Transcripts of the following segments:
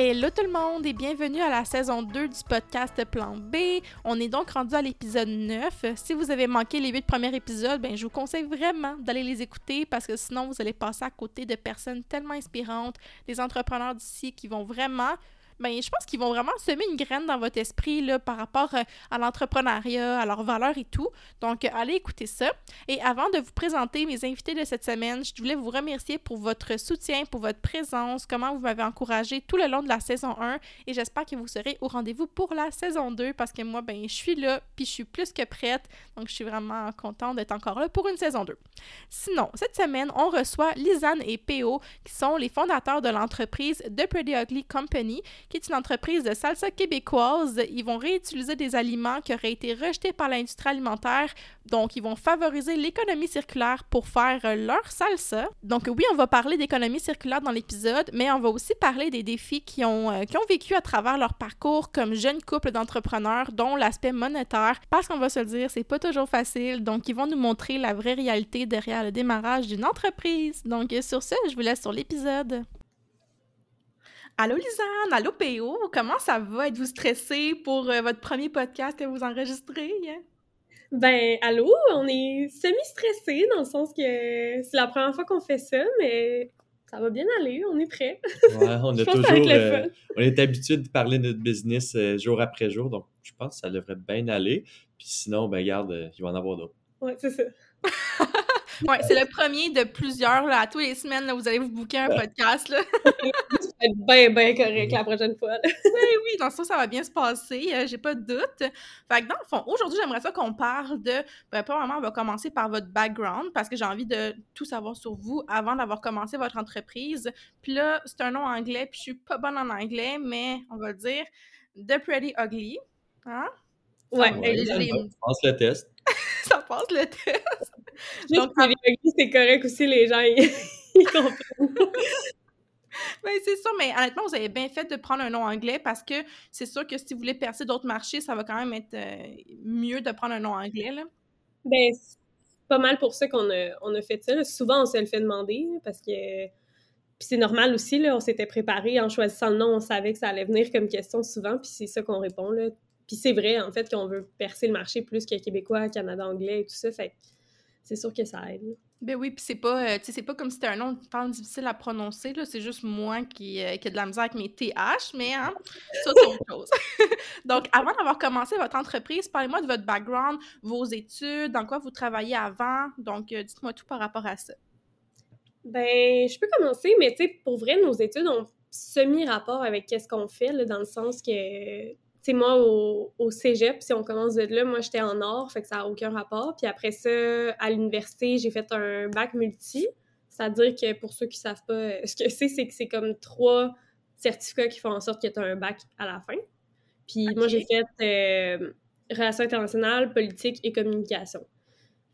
Hello tout le monde et bienvenue à la saison 2 du podcast Plan B. On est donc rendu à l'épisode 9. Si vous avez manqué les 8 premiers épisodes, ben, je vous conseille vraiment d'aller les écouter parce que sinon vous allez passer à côté de personnes tellement inspirantes, des entrepreneurs d'ici qui vont vraiment ben, je pense qu'ils vont vraiment semer une graine dans votre esprit là, par rapport euh, à l'entrepreneuriat, à leurs valeurs et tout. Donc, euh, allez écouter ça. Et avant de vous présenter mes invités de cette semaine, je voulais vous remercier pour votre soutien, pour votre présence, comment vous m'avez encouragé tout le long de la saison 1 et j'espère que vous serez au rendez-vous pour la saison 2 parce que moi, ben, je suis là puis je suis plus que prête. Donc, je suis vraiment contente d'être encore là pour une saison 2. Sinon, cette semaine, on reçoit Lisanne et PO qui sont les fondateurs de l'entreprise The Pretty Ugly Company qui est une entreprise de salsa québécoise. Ils vont réutiliser des aliments qui auraient été rejetés par l'industrie alimentaire. Donc, ils vont favoriser l'économie circulaire pour faire leur salsa. Donc, oui, on va parler d'économie circulaire dans l'épisode, mais on va aussi parler des défis qui ont, euh, vécu à travers leur parcours comme jeunes couples d'entrepreneurs, dont l'aspect monétaire. Parce qu'on va se le dire, c'est pas toujours facile. Donc, ils vont nous montrer la vraie réalité derrière le démarrage d'une entreprise. Donc, sur ce, je vous laisse sur l'épisode. Allô Lisanne, allô PO, comment ça va? Êtes-vous stressé pour euh, votre premier podcast que vous enregistrez? Ben, allô, on est semi-stressé dans le sens que c'est la première fois qu'on fait ça, mais ça va bien aller, on est prêt. Ouais, on a toujours. Euh, on est habitué de parler de notre business euh, jour après jour, donc je pense que ça devrait bien aller. Puis sinon, ben, garde, il va en avoir d'autres. Ouais, c'est ça. Ouais, c'est le premier de plusieurs. Là, à tous les semaines, là, vous allez vous booker un podcast. Là. ça va être bien, bien correct la prochaine fois. oui, oui, dans ça, ça va bien se passer. Euh, j'ai pas de doute. Fait que dans le fond, aujourd'hui, j'aimerais ça qu'on parle de. Ben, vraiment, on va commencer par votre background parce que j'ai envie de tout savoir sur vous avant d'avoir commencé votre entreprise. Puis là, c'est un nom anglais, puis je suis pas bonne en anglais, mais on va dire The Pretty Ugly. Hein? Ouais, ouais je pense le test. Ça passe le test. Donc, c'est correct aussi, les gens, ils, comprennent. Ben, c'est sûr, mais honnêtement, vous avez bien fait de prendre un nom anglais parce que c'est sûr que si vous voulez percer d'autres marchés, ça va quand même être euh, mieux de prendre un nom anglais. Là. Ben, c'est pas mal pour ça qu'on a, on a fait ça. Souvent, on se le fait demander parce que. Puis c'est normal aussi, là, on s'était préparé en choisissant le nom, on savait que ça allait venir comme question souvent, puis c'est ça qu'on répond. Là. Puis c'est vrai, en fait, qu'on veut percer le marché plus que Québécois, Canada anglais et tout ça. Fait c'est sûr que ça aide. Ben oui, puis c'est pas, euh, c'est pas comme si c'était un nom tant difficile à prononcer, là. C'est juste moi qui, euh, qui ai de la misère avec mes TH, mais hein, ça, c'est autre chose. Donc, avant d'avoir commencé votre entreprise, parlez-moi de votre background, vos études, dans quoi vous travaillez avant. Donc, euh, dites-moi tout par rapport à ça. Ben, je peux commencer, mais tu sais, pour vrai, nos études ont semi-rapport avec qu'est-ce qu'on fait, là, dans le sens que c'est moi, au, au, cégep, si on commence de là, moi, j'étais en or, fait que ça n'a aucun rapport. Puis après ça, à l'université, j'ai fait un bac multi. C'est-à-dire que pour ceux qui ne savent pas ce que c'est, c'est que c'est comme trois certificats qui font en sorte que tu as un bac à la fin. Puis moi, j'ai fait euh, Relations internationales, politique et communication.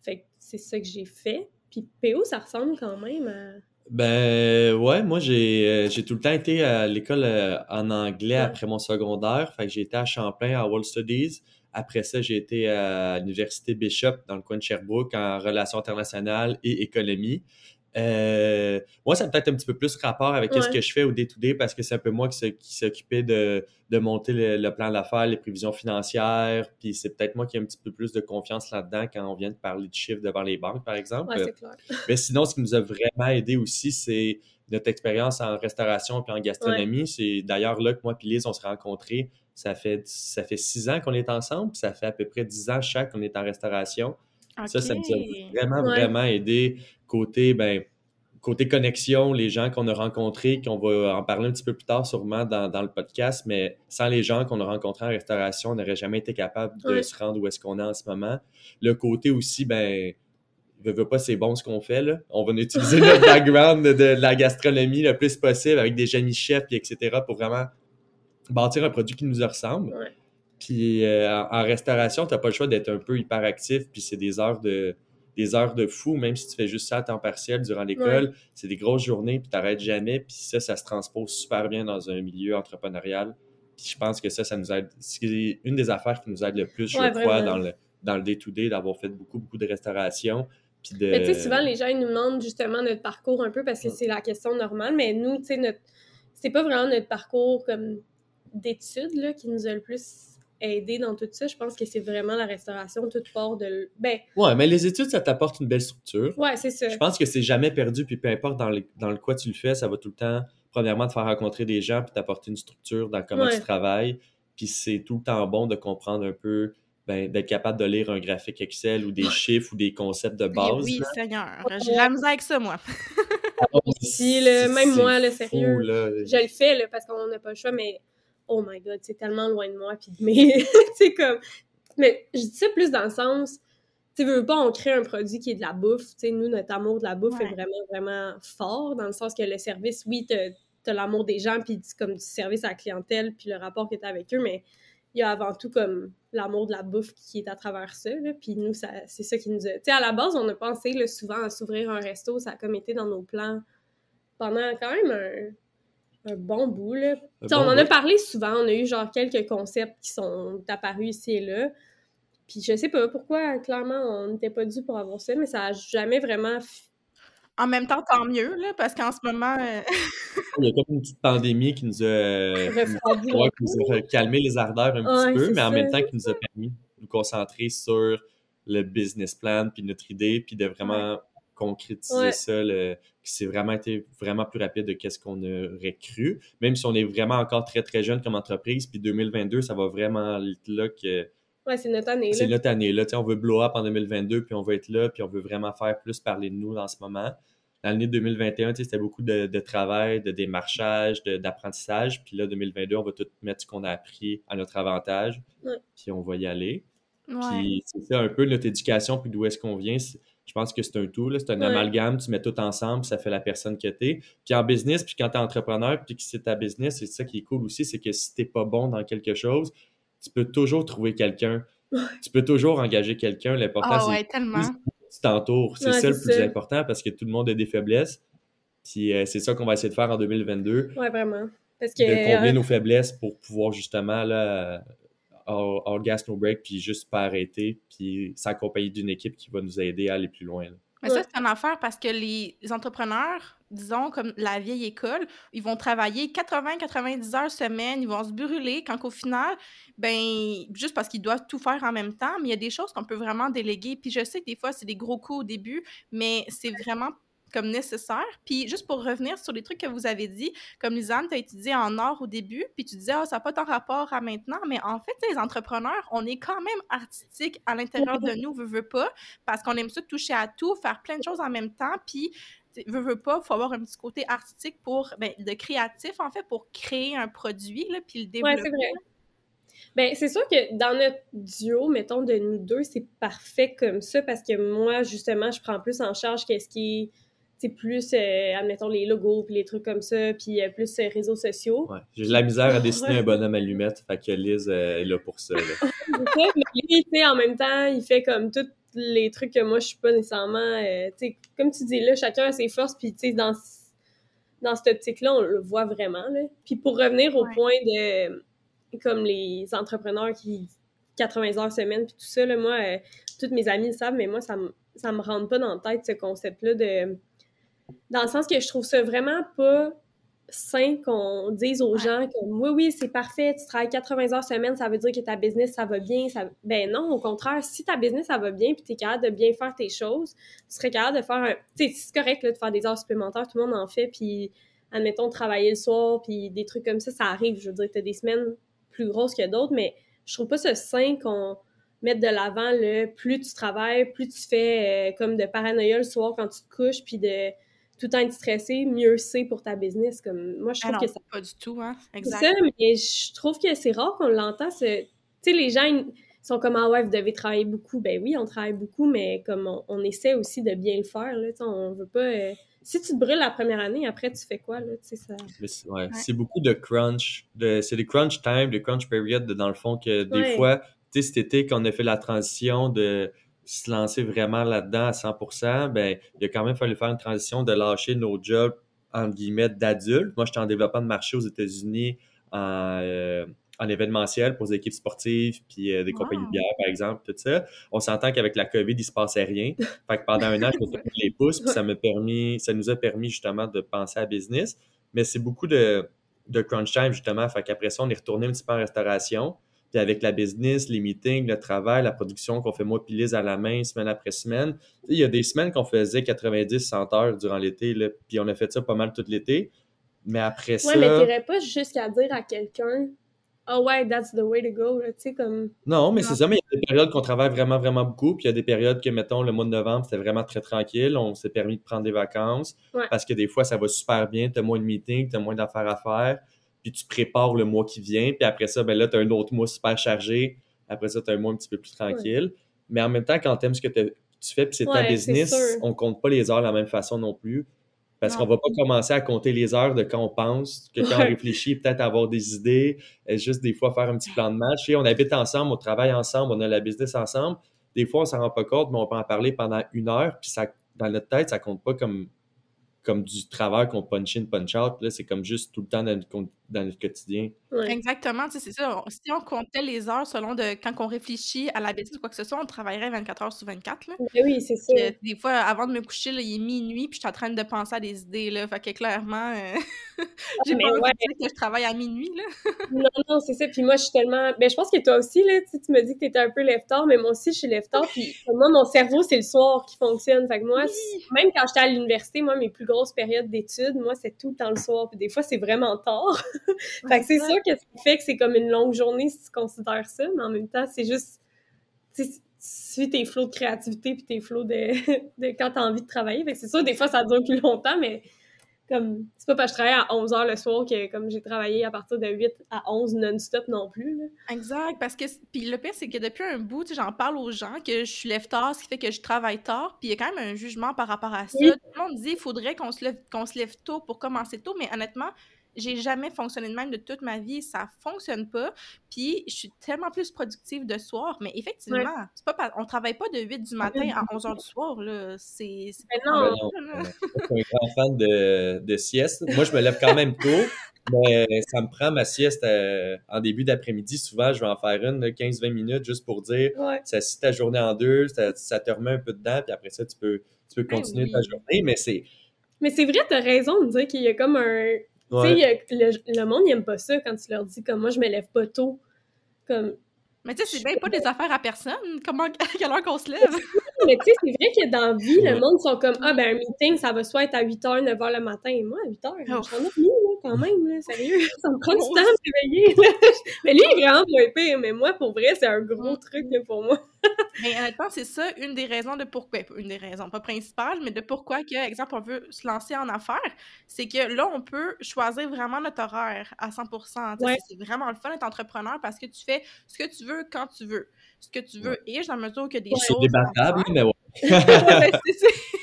Fait que c'est ça que j'ai fait. Puis PO, ça ressemble quand même à ben ouais, moi j'ai euh, j'ai tout le temps été à l'école euh, en anglais après mon secondaire. Fait que j'ai été à Champlain à World Studies. Après ça, j'ai été à l'université Bishop dans le coin de Sherbrooke en relations internationales et économie. Euh, moi, ça a peut-être un petit peu plus rapport avec ce que je fais au day-to-day parce que c'est un peu moi qui, s'occupais de, de, monter le, plan d'affaires, les prévisions financières. Puis c'est peut-être moi qui ai un petit peu plus de confiance là-dedans quand on vient de parler de chiffres devant les banques, par exemple. Ouais, clair. Mais sinon, ce qui nous a vraiment aidé aussi, c'est notre expérience en restauration et en gastronomie. C'est d'ailleurs là que moi et Lise, on s'est rencontrés. Ça fait, ça fait six ans qu'on est ensemble, puis ça fait à peu près dix ans chaque qu'on est en restauration. Ça, ça nous a vraiment, vraiment aidé côté, ben, côté connexion, les gens qu'on a rencontrés, qu'on va en parler un petit peu plus tard sûrement dans, dans le podcast, mais sans les gens qu'on a rencontrés en restauration, on n'aurait jamais été capable de se rendre où est-ce qu'on est en ce moment. Le côté aussi, ben, ne veut pas, c'est bon ce qu'on fait. Là. On va utiliser le background de, la gastronomie le plus possible avec des génies chefs, etc., pour vraiment bâtir un produit qui nous ressemble. Puis euh, en, restauration, tu n'as pas le choix d'être un peu hyperactif, puis c'est des heures de des heures de fou, même si tu fais juste ça à temps partiel durant l'école, c'est des grosses journées, puis tu n'arrêtes jamais, puis ça, ça se transpose super bien dans un milieu entrepreneurial. Puis je pense que ça, ça nous aide. C'est une des affaires qui nous aide le plus, je crois, dans le dans le day-to-day, d'avoir fait beaucoup, beaucoup de restauration. Puis de... Mais tu sais, souvent, les gens, ils nous demandent justement notre parcours un peu parce que c'est la question normale, mais nous, tu sais, notre... c'est pas vraiment notre parcours comme d'études qui nous a le plus aidé dans tout ça. Je pense que c'est vraiment la restauration, toute part de. Ben. Ouais, mais les études, ça t'apporte une belle structure. Ouais, c'est ça. Je pense que c'est jamais perdu, puis peu importe dans le, dans le quoi tu le fais, ça va tout le temps, premièrement, te faire rencontrer des gens, puis t'apporter une structure dans comment tu travailles. Puis c'est tout le temps bon de comprendre un peu ben, d'être capable de lire un graphique Excel ou des chiffres ou des concepts de base. Oui, Seigneur. J'ai la misère avec ça, moi. Ah, si, même moi, le sérieux. Je le fais là, parce qu'on n'a pas le choix, mais oh my god, c'est tellement loin de moi. Puis, mais, c'est comme. Mais je dis ça plus dans le sens. Tu veux pas, on crée un produit qui est de la bouffe. Tu sais, nous, notre amour de la bouffe est vraiment, vraiment fort, dans le sens que le service, oui, t'as as, l'amour des gens, puis comme du service à la clientèle, puis le rapport que t'as avec eux, mais il y a avant tout comme l'amour de la bouffe qui est à travers ça. Là. Puis nous, c'est ça qui nous a. Tu sais, à la base, on a pensé là, souvent à s'ouvrir un resto. Ça a comme été dans nos plans pendant quand même un, bon bout. Là. on en a parlé souvent. On a eu genre quelques concepts qui sont apparus ici et là. Puis je sais pas pourquoi, clairement, on n'était pas dû pour avoir ça, mais ça a jamais vraiment en même temps, tant mieux, là, parce qu'en ce moment. Euh, Il y a comme une petite pandémie qui nous a, calmé les ardeurs un petit peu, mais en même temps qui nous a permis de nous concentrer sur le business plan, puis notre idée, puis de vraiment concrétiser ça, le, c'est vraiment été vraiment plus rapide de ce qu'on aurait cru, même si on est vraiment encore très, très jeune comme entreprise, puis 2022, ça va vraiment être là que... Ouais, c'est notre année. C'est notre année. Là, on veut blow up en 2022, puis on veut être là, puis on veut vraiment faire plus parler de nous en ce moment. L'année 2021, c'était beaucoup de, travail, de démarchage, d'apprentissage. puis là, 2022, on va tout mettre ce qu'on a appris à notre avantage, puis on va y aller. Puis c'est ça un peu notre éducation, puis d'où est-ce qu'on vient. Je pense que c'est un tout, c'est un amalgame, tu mets tout ensemble, ça fait la personne que tu es. Puis en business, puis quand tu es entrepreneur, puis que c'est ta business, c'est ça qui est cool aussi, c'est que si tu pas bon dans quelque chose, tu peux toujours trouver quelqu'un. Tu peux toujours engager quelqu'un. L'important, ah ouais, tellement. tu t'entoures. C'est ça le plus important parce que tout le monde a des faiblesses. Puis euh, c'est ça qu'on va essayer de faire en 2022. Oui, vraiment. Parce que, de combler euh, nos faiblesses pour pouvoir justement là, all, gas, no break, puis juste pas arrêter, puis s'accompagner d'une équipe qui va nous aider à aller plus loin. Mais ça, c'est une affaire parce que les entrepreneurs, disons, comme la vieille école, ils vont travailler 80-90 heures semaine, ils vont se brûler, quand au final, ben, juste parce qu'ils doivent tout faire en même temps, mais il y a des choses qu'on peut vraiment déléguer. Puis je sais que des fois, c'est des gros coups au début, mais c'est vraiment comme nécessaire. Puis juste pour revenir sur les trucs que vous avez dit, comme Lisanne, tu as étudié en or au début, puis tu disais, ah, ça n'a pas tant rapport à maintenant, mais en fait, les entrepreneurs, on est quand même artistique à l'intérieur de nous, veut, veut pas, parce qu'on aime ça toucher à tout, faire plein de choses en même temps, puis veut, veut pas, il faut avoir un petit côté artistique pour, ben, de créatif, en fait, pour créer un produit, là, puis le développer. Ouais, c'est vrai. Ben, c'est sûr que dans notre duo, mettons, de nous deux, c'est parfait comme ça parce que moi, justement, je prends plus en charge qu'est-ce qui est c'est plus, euh, admettons, les logos, puis les trucs comme ça, puis euh, plus euh, réseaux sociaux. Ouais. J'ai de la misère à dessiner un bonhomme allumette, fait que Liz est là pour ça. mais lui, tu en même temps, il fait comme tous les trucs que moi, je suis pas nécessairement... tu sais, comme tu dis, là, chacun a ses forces, puis tu sais, dans, dans cette optique-là, on le voit vraiment, là. Puis pour revenir au point de... Comme les entrepreneurs qui... 80 heures semaine, puis tout ça, là, moi, toutes mes amies le savent, mais moi, ça me ça me rentre pas dans la tête, ce concept-là de dans le sens que je trouve ça vraiment pas sain qu'on dise aux gens que oui, oui, c'est parfait, tu travailles 80 heures semaine, ça veut dire que ta business, ça va bien. Ça... Ben non, au contraire, si ta business, ça va bien, puis tu es capable de bien faire tes choses, tu serais capable de faire un. Tu sais, c'est correct là, de faire des heures supplémentaires, tout le monde en fait, puis admettons, travailler le soir, puis des trucs comme ça, ça arrive. Je veux dire, tu as des semaines plus grosses que d'autres, mais je trouve pas ça sain qu'on mette de l'avant le plus tu travailles, plus tu fais euh, comme de paranoïa le soir quand tu te couches, puis de tout le temps être stressé, mieux c'est pour ta business. Comme, moi, je ah trouve que ça... pas du tout, hein? Exact. Ça, mais je trouve que c'est rare qu'on l'entend. Tu sais, les gens ils sont comme « Ah ouais, vous devez travailler beaucoup. » Ben oui, on travaille beaucoup, mais comme on, essaie aussi de bien le faire, là. on veut pas... Euh, si tu te brûles la première année, après, tu fais quoi, là? Tu sais, ça... Ouais, c'est beaucoup de crunch. De, c'est des crunch time, des crunch period, dans le fond, que des fois, tu sais, cet été, quand on a fait la transition de se lancer vraiment là-dedans à 100%, ben, il a quand même fallu faire une transition de lâcher nos jobs, entre guillemets, d'adultes. Moi, j'étais en développement de marché aux États-Unis en, euh, en événementiel pour des équipes sportives, puis euh, des compagnies de bière, par exemple, tout ça. On s'entend qu'avec la COVID, il se passait rien. Fait que pendant un an, je me suis les pouces, puis ça m'a permis, ça nous a permis justement de penser à business. Mais c'est beaucoup de, de crunch time, justement. Fait qu'après ça, on est retourné un petit peu en restauration. Puis avec la business, les meetings, le travail, la production qu'on fait moi puis à la main semaine après semaine. Il y a des semaines qu'on faisait 90-100 heures durant l'été, puis on a fait ça pas mal tout l'été. Mais après ça. Ouais, mais t'irais pas jusqu'à dire à quelqu'un ah oh ouais, that's the way to go, tu sais, comme... Non, mais c'est ça, mais il y a des périodes qu'on travaille vraiment, vraiment beaucoup, puis il y a des périodes que, mettons, le mois de novembre, c'était vraiment très tranquille, on s'est permis de prendre des vacances, parce que des fois, ça va super bien, tu as moins de meetings, tu as moins d'affaires à faire, puis tu prépares le mois qui vient, puis après ça, ben là, tu as un autre mois super chargé, après ça, tu as un mois un petit peu plus tranquille, mais en même temps, quand tu aimes ce que tu fais, puis c'est ta business, on compte pas les heures de la même façon non plus, parce qu'on va pas commencer à compter les heures de quand on pense, que quand on réfléchit, peut-être avoir des idées, et juste des fois faire un petit plan de match. Et on habite ensemble, on travaille ensemble, on a la business ensemble. Des fois, on s'en rend pas compte, mais on peut en parler pendant une heure, puis ça, dans notre tête, ça compte pas comme comme du travail qu'on punch in, punch out. Là, c'est comme juste tout le temps dans notre, quotidien. Exactement, c'est ça. Si on comptait les heures selon de quand on réfléchit à la bêtise ou quoi que ce soit, on travaillerait 24 heures sur 24. Là. oui, c'est ça. des fois, avant de me coucher, là, il est minuit, puis je suis en train de penser à des idées. Là, fait que clairement, euh, j'ai pas envie de dire que je travaille à minuit. Là. non, non, c'est ça. Puis moi, je suis tellement. Ben, je pense que toi aussi, là, tu me dis que tu étais un peu lève mais moi aussi, je suis lève Puis moi, mon cerveau, c'est le soir qui fonctionne. Fait que moi, même quand j'étais à l'université, moi, mes plus grosse période d'études, moi, c'est tout le temps le soir. Puis des fois, c'est vraiment tard. fait que c'est sûr que ça fait que c'est comme une longue journée si tu considères ça, mais en même temps, c'est juste. Tu suis tes flots de créativité puis tes flots de, de quand tu as envie de travailler. Fait que c'est sûr, des fois, ça dure plus longtemps, mais comme c'est pas parce que je travaille à 11 heures le soir que comme j'ai travaillé à partir de 8 à 11 non-stop non plus. Là. Exact, parce que puis le pire c'est que depuis un bout, j'en parle aux gens que je suis lève tard, ce qui fait que je travaille tard, puis il y a quand même un jugement par rapport à ça. Tout le monde dit il faudrait qu'on se lève qu'on se lève tôt pour commencer tôt, mais honnêtement, j'ai jamais fonctionné de même de toute ma vie, ça fonctionne pas. Puis je suis tellement plus productive de soir, mais effectivement, c'est pas on travaille pas de 8 du matin à 11 h du soir là, c'est non. Je suis un grand fan de, de, sieste. Moi je me lève quand même tôt. Mais ça me prend ma sieste euh, en début d'après-midi. Souvent, je vais en faire une 15-20 minutes juste pour dire ça scie ta journée en deux, ça, te remet un peu dedans, puis après ça, tu peux, tu peux ben continuer ta journée. Mais c'est. Mais c'est vrai, tu as raison de dire qu'il y a comme un, tu sais, le, monde n'aime pas ça quand tu leur dis comme moi, je me lève pas tôt. Comme. Mais tu sais, c'est bien pas des affaires à personne. Comment, à quelle heure qu'on se lève? mais tu sais, c'est vrai que dans la vie, le monde sont comme Ah, ben un meeting, ça va soit être à 8h, 9h le matin. Et moi, à 8h, je suis en là, quand même, là, sérieux. Ça me prend du temps de réveiller. mais lui, il est vraiment moins pire. Mais moi, pour vrai, c'est un gros truc pour moi. mais honnêtement, c'est ça une des raisons de pourquoi, une des raisons, pas principales, mais de pourquoi, que, exemple, on veut se lancer en affaires, c'est que là, on peut choisir vraiment notre horaire à 100% C'est vraiment le fun d'être entrepreneur parce que tu fais ce que tu veux quand tu veux. Ce que tu veux. Et dans la mesure a des choses. C'est débattable, mais ouais.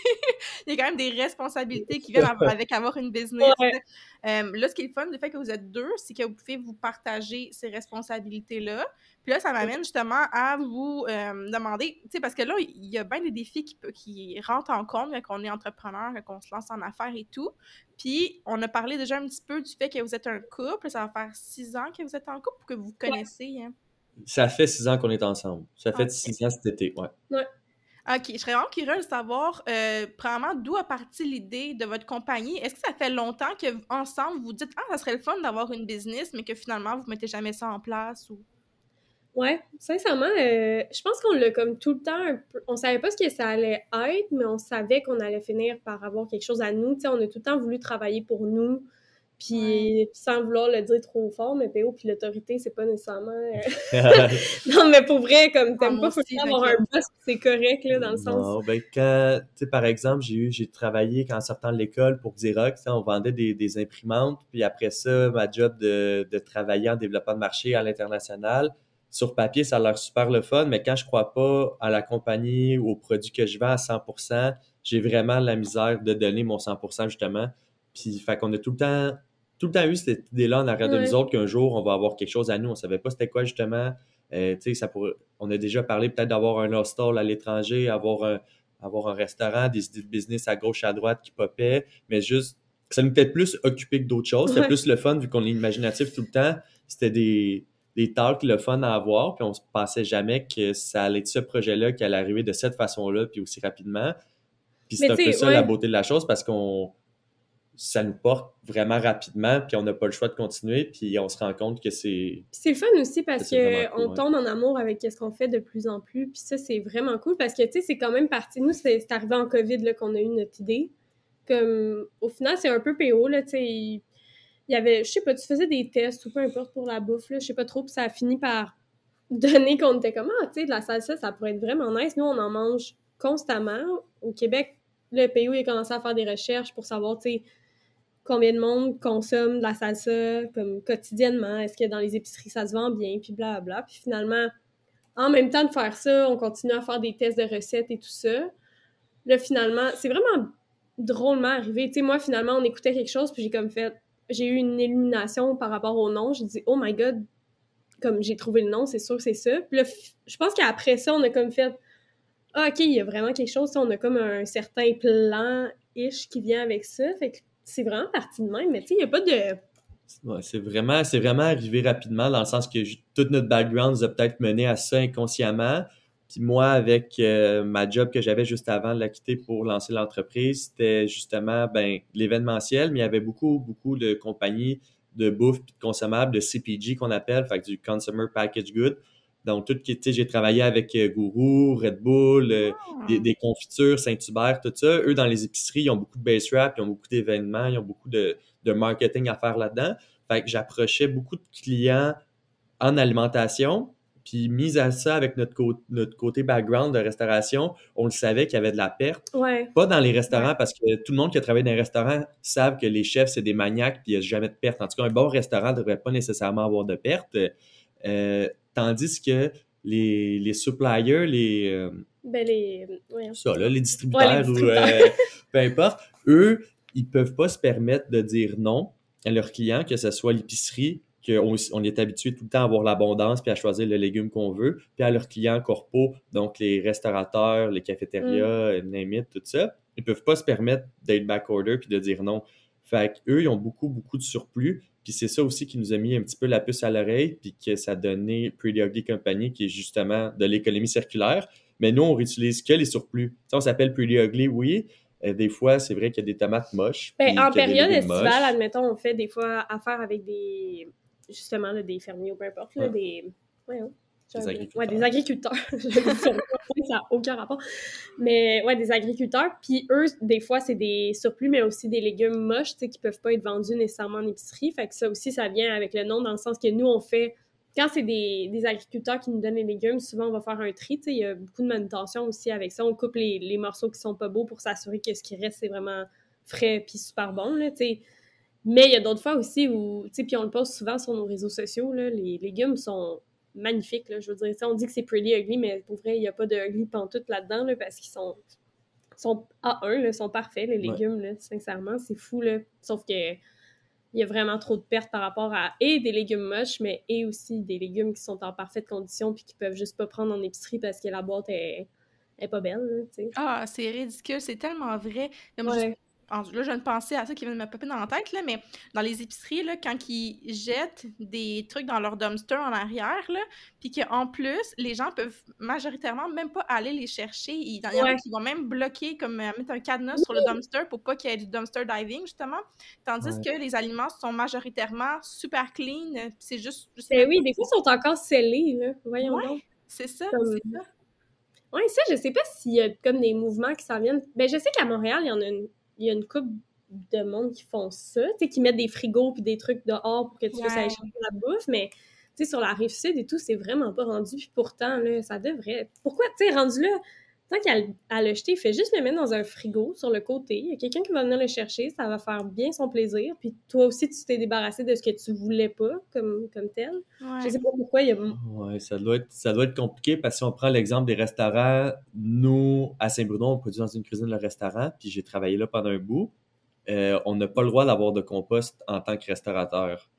il y a quand même des responsabilités qui viennent avec avoir une business. Euh, là, ce qui est le fun du fait que vous êtes deux, c'est que vous pouvez vous partager ces responsabilités-là. Puis là, ça m'amène justement à vous euh, demander, tu sais, parce que là, il y a bien des défis qui, qui rentrent en compte quand on est entrepreneur, quand on se lance en affaires et tout. Puis, on a parlé déjà un petit peu du fait que vous êtes un couple. Ça va faire six ans que vous êtes en couple, que vous connaissez. Hein? Ça fait six ans qu'on est ensemble. Ça fait six ans cet été, ouais. Ouais. OK, je serais vraiment curieuse de savoir, euh, premièrement, d'où a parti l'idée de votre compagnie? Est-ce que ça fait longtemps que ensemble vous dites Ah, ça serait le fun d'avoir une business, mais que finalement vous ne mettez jamais ça en place ou? Ouais, sincèrement, euh, je pense qu'on l'a comme tout le temps, on savait pas ce que ça allait être, mais on savait qu'on allait finir par avoir quelque chose à nous. Tu sais, on a tout le temps voulu travailler pour nous, puis sans vouloir le dire trop fort, mais PO puis l'autorité, c'est pas nécessairement. Euh, non, mais pour vrai, comme t'aimes ah, pas, faut avoir un boss, c'est correct, là, dans le sens. Non, ben quand, tu sais, par exemple, j'ai eu, j'ai travaillé quand en sortant de l'école pour Xerox, on vendait des, des, imprimantes, puis après ça, ma job de, de travailler en développement de marché à l'international, sur papier, ça a l'air super le fun, mais quand je crois pas à la compagnie ou au produit que je vends à 100%, j'ai vraiment la misère de donner mon 100% justement. Puis, fait qu'on a tout le temps, tout le temps eu cette idée-là en arrière de nous autres qu'un jour, on va avoir quelque chose à nous. On savait pas c'était quoi justement. Euh, ça pourrait, on a déjà parlé peut-être d'avoir un hostel à l'étranger, avoir un, avoir un restaurant, des idées de business à gauche, à droite qui popaient, mais juste, ça nous peut-être plus occupé que d'autres choses. C'était plus le fun vu qu'on est imaginatif tout le temps. C'était des, des talks le fun à avoir, puis on se pensait jamais que ça allait être ce projet-là qui allait arriver de cette façon-là, puis aussi rapidement. Puis c'est un peu ça la beauté de la chose parce qu'on ça nous porte vraiment rapidement, puis on n'a pas le choix de continuer, puis on se rend compte que c'est... c'est le fun aussi parce qu'on tombe en amour avec ce qu'on fait de plus en plus, puis ça, c'est vraiment cool parce que, tu sais, c'est quand même parti... Nous, c'est arrivé en COVID qu'on a eu notre idée. Comme, au final, c'est un peu PO, là, tu sais, il y avait, je sais pas, tu faisais des tests ou peu importe pour la bouffe, là, je sais pas trop, puis ça a fini par donner qu'on était comme, ah, tu sais, de la salsa, ça pourrait être vraiment nice. Nous, on en mange constamment. Au Québec, le PO, il a commencé à faire des recherches pour savoir, tu sais, combien de monde consomme de la salsa comme quotidiennement, est-ce que dans les épiceries ça se vend bien, puis blablabla. Puis finalement, en même temps de faire ça, on continue à faire des tests de recettes et tout ça. Là, finalement, c'est vraiment drôlement arrivé. Tu sais, moi, finalement, on écoutait quelque chose, puis j'ai comme fait... J'ai eu une illumination par rapport au nom. J'ai dit « Oh my God! » Comme j'ai trouvé le nom, c'est sûr que c'est ça. Puis là, je pense qu'après ça, on a comme fait « Ah, OK, il y a vraiment quelque chose. » On a comme un certain plan-ish qui vient avec ça. Fait que c'est vraiment parti de même, mais tu sais, il n'y a pas de. c'est vraiment, arrivé rapidement dans le sens que toute notre background nous a peut-être mené à ça inconsciemment. Puis moi, avec euh, ma job que j'avais juste avant de la quitter pour lancer l'entreprise, c'était justement ben, l'événementiel, mais il y avait beaucoup, beaucoup de compagnies de bouffe et de consommables, de CPG qu'on appelle, fait du Consumer Package Good. Donc, tout qui, j'ai travaillé avec euh, Gourou, Red Bull, euh, ah. des, confitures, Saint-Hubert, tout ça. Eux, dans les épiceries, ils ont beaucoup de base rap, ils ont beaucoup d'événements, ils ont beaucoup de, marketing à faire là-dedans. Fait que j'approchais beaucoup de clients en alimentation. Puis, mis à ça, avec notre, notre côté background de restauration, on le savait qu'il y avait de la perte. Pas dans les restaurants, parce que tout le monde qui a travaillé dans les restaurants savent que les chefs, c'est des maniaques, puis il n'y a jamais de perte. En tout cas, un bon restaurant ne devrait pas nécessairement avoir de perte. Euh, Tandis que les, les suppliers, les. Euh, ben les. Ça, là, les distributeurs, ou euh, peu importe, eux, ils peuvent pas se permettre de dire non à leurs clients, que ce soit l'épicerie, qu'on on est habitué tout le temps à avoir l'abondance puis à choisir le légume qu'on veut, puis à leurs clients corpo, donc les restaurateurs, les cafétérias, mm. tout ça, ils peuvent pas se permettre d'être backorder puis de dire non. Fait qu'eux, ils ont beaucoup, beaucoup de surplus. Puis c'est ça aussi qui nous a mis un petit peu la puce à l'oreille, puis que ça a donné Pretty Ugly Company, qui est justement de l'économie circulaire. Mais nous, on réutilise que les surplus. Ça, on s'appelle Pretty Ugly, oui. Euh, des fois, c'est vrai qu'il y a des tomates moches. Ben, en période estivale, admettons, on fait des fois affaire avec des, justement, des fermiers ou peu importe, là, des... Des agriculteurs. Ouais, des agriculteurs. ça n'a aucun rapport. Mais ouais, des agriculteurs. Puis eux, des fois, c'est des surplus, mais aussi des légumes moches, tu sais, qui peuvent pas être vendus nécessairement en épicerie. Fait que ça aussi, ça vient avec le nom, dans le sens que nous, on fait. Quand c'est des, des, agriculteurs qui nous donnent les légumes, souvent, on va faire un tri. Tu sais, il y a beaucoup de manutention aussi avec ça. On coupe les, les morceaux qui sont pas beaux pour s'assurer que ce qui reste, c'est vraiment frais puis super bon, là, tu sais. Mais il y a d'autres fois aussi où, tu sais, puis on le poste souvent sur nos réseaux sociaux, là, les légumes sont magnifique. Là, je veux dire, on dit que c'est pretty ugly, mais pour vrai, il n'y a pas de ugly pantoute là-dedans là, parce qu'ils sont, sont A1, ils sont parfaits, les légumes, là, sincèrement. C'est fou. Là. Sauf que il y a vraiment trop de pertes par rapport à et des légumes moches, mais et aussi des légumes qui sont en parfaite condition puis qui peuvent juste pas prendre en épicerie parce que la boîte est, est pas belle. Là, ah, c'est ridicule, c'est tellement vrai là, je viens de penser à ça qui vient de me popper dans la tête, là, mais dans les épiceries, là, quand ils jettent des trucs dans leur dumpster en arrière, là, puis qu'en plus, les gens peuvent majoritairement même pas aller les chercher. Il y en a qui vont même bloquer, comme euh, mettre un cadenas sur le dumpster pour pas qu'il y ait du dumpster diving, justement. Tandis que les aliments sont majoritairement super clean, puis c'est juste... Ben oui, des fois, ils sont encore scellés, là. Voyons donc. C'est ça, c'est ça. Oui, ça, je sais pas s'il y a comme des mouvements qui s'en viennent. Ben, je sais qu'à Montréal, il y en a une il y a une couple de monde qui font ça, tu sais, qui mettent des frigos puis des trucs dehors pour que tu puisses aller chercher la bouffe, mais tu sais, sur la rive sud et tout, c'est vraiment pas rendu. Puis pourtant, là, ça devrait. Pourquoi, tu sais, rendu là, tant qu'à le jeter, fait juste le mettre dans un frigo sur le côté. Il y a quelqu'un qui va venir le chercher, ça va faire bien son plaisir. Puis toi aussi, tu t'es débarrassé de ce que tu voulais pas comme, comme tel. Je sais pas pourquoi il y a. Ouais, ça doit, être, ça doit être compliqué parce que si on prend l'exemple des restaurants, nous, à Saint-Bruno, on produit dans une cuisine le restaurant, puis j'ai travaillé là pendant un bout. Euh, on n'a pas le droit d'avoir de compost en tant que restaurateur.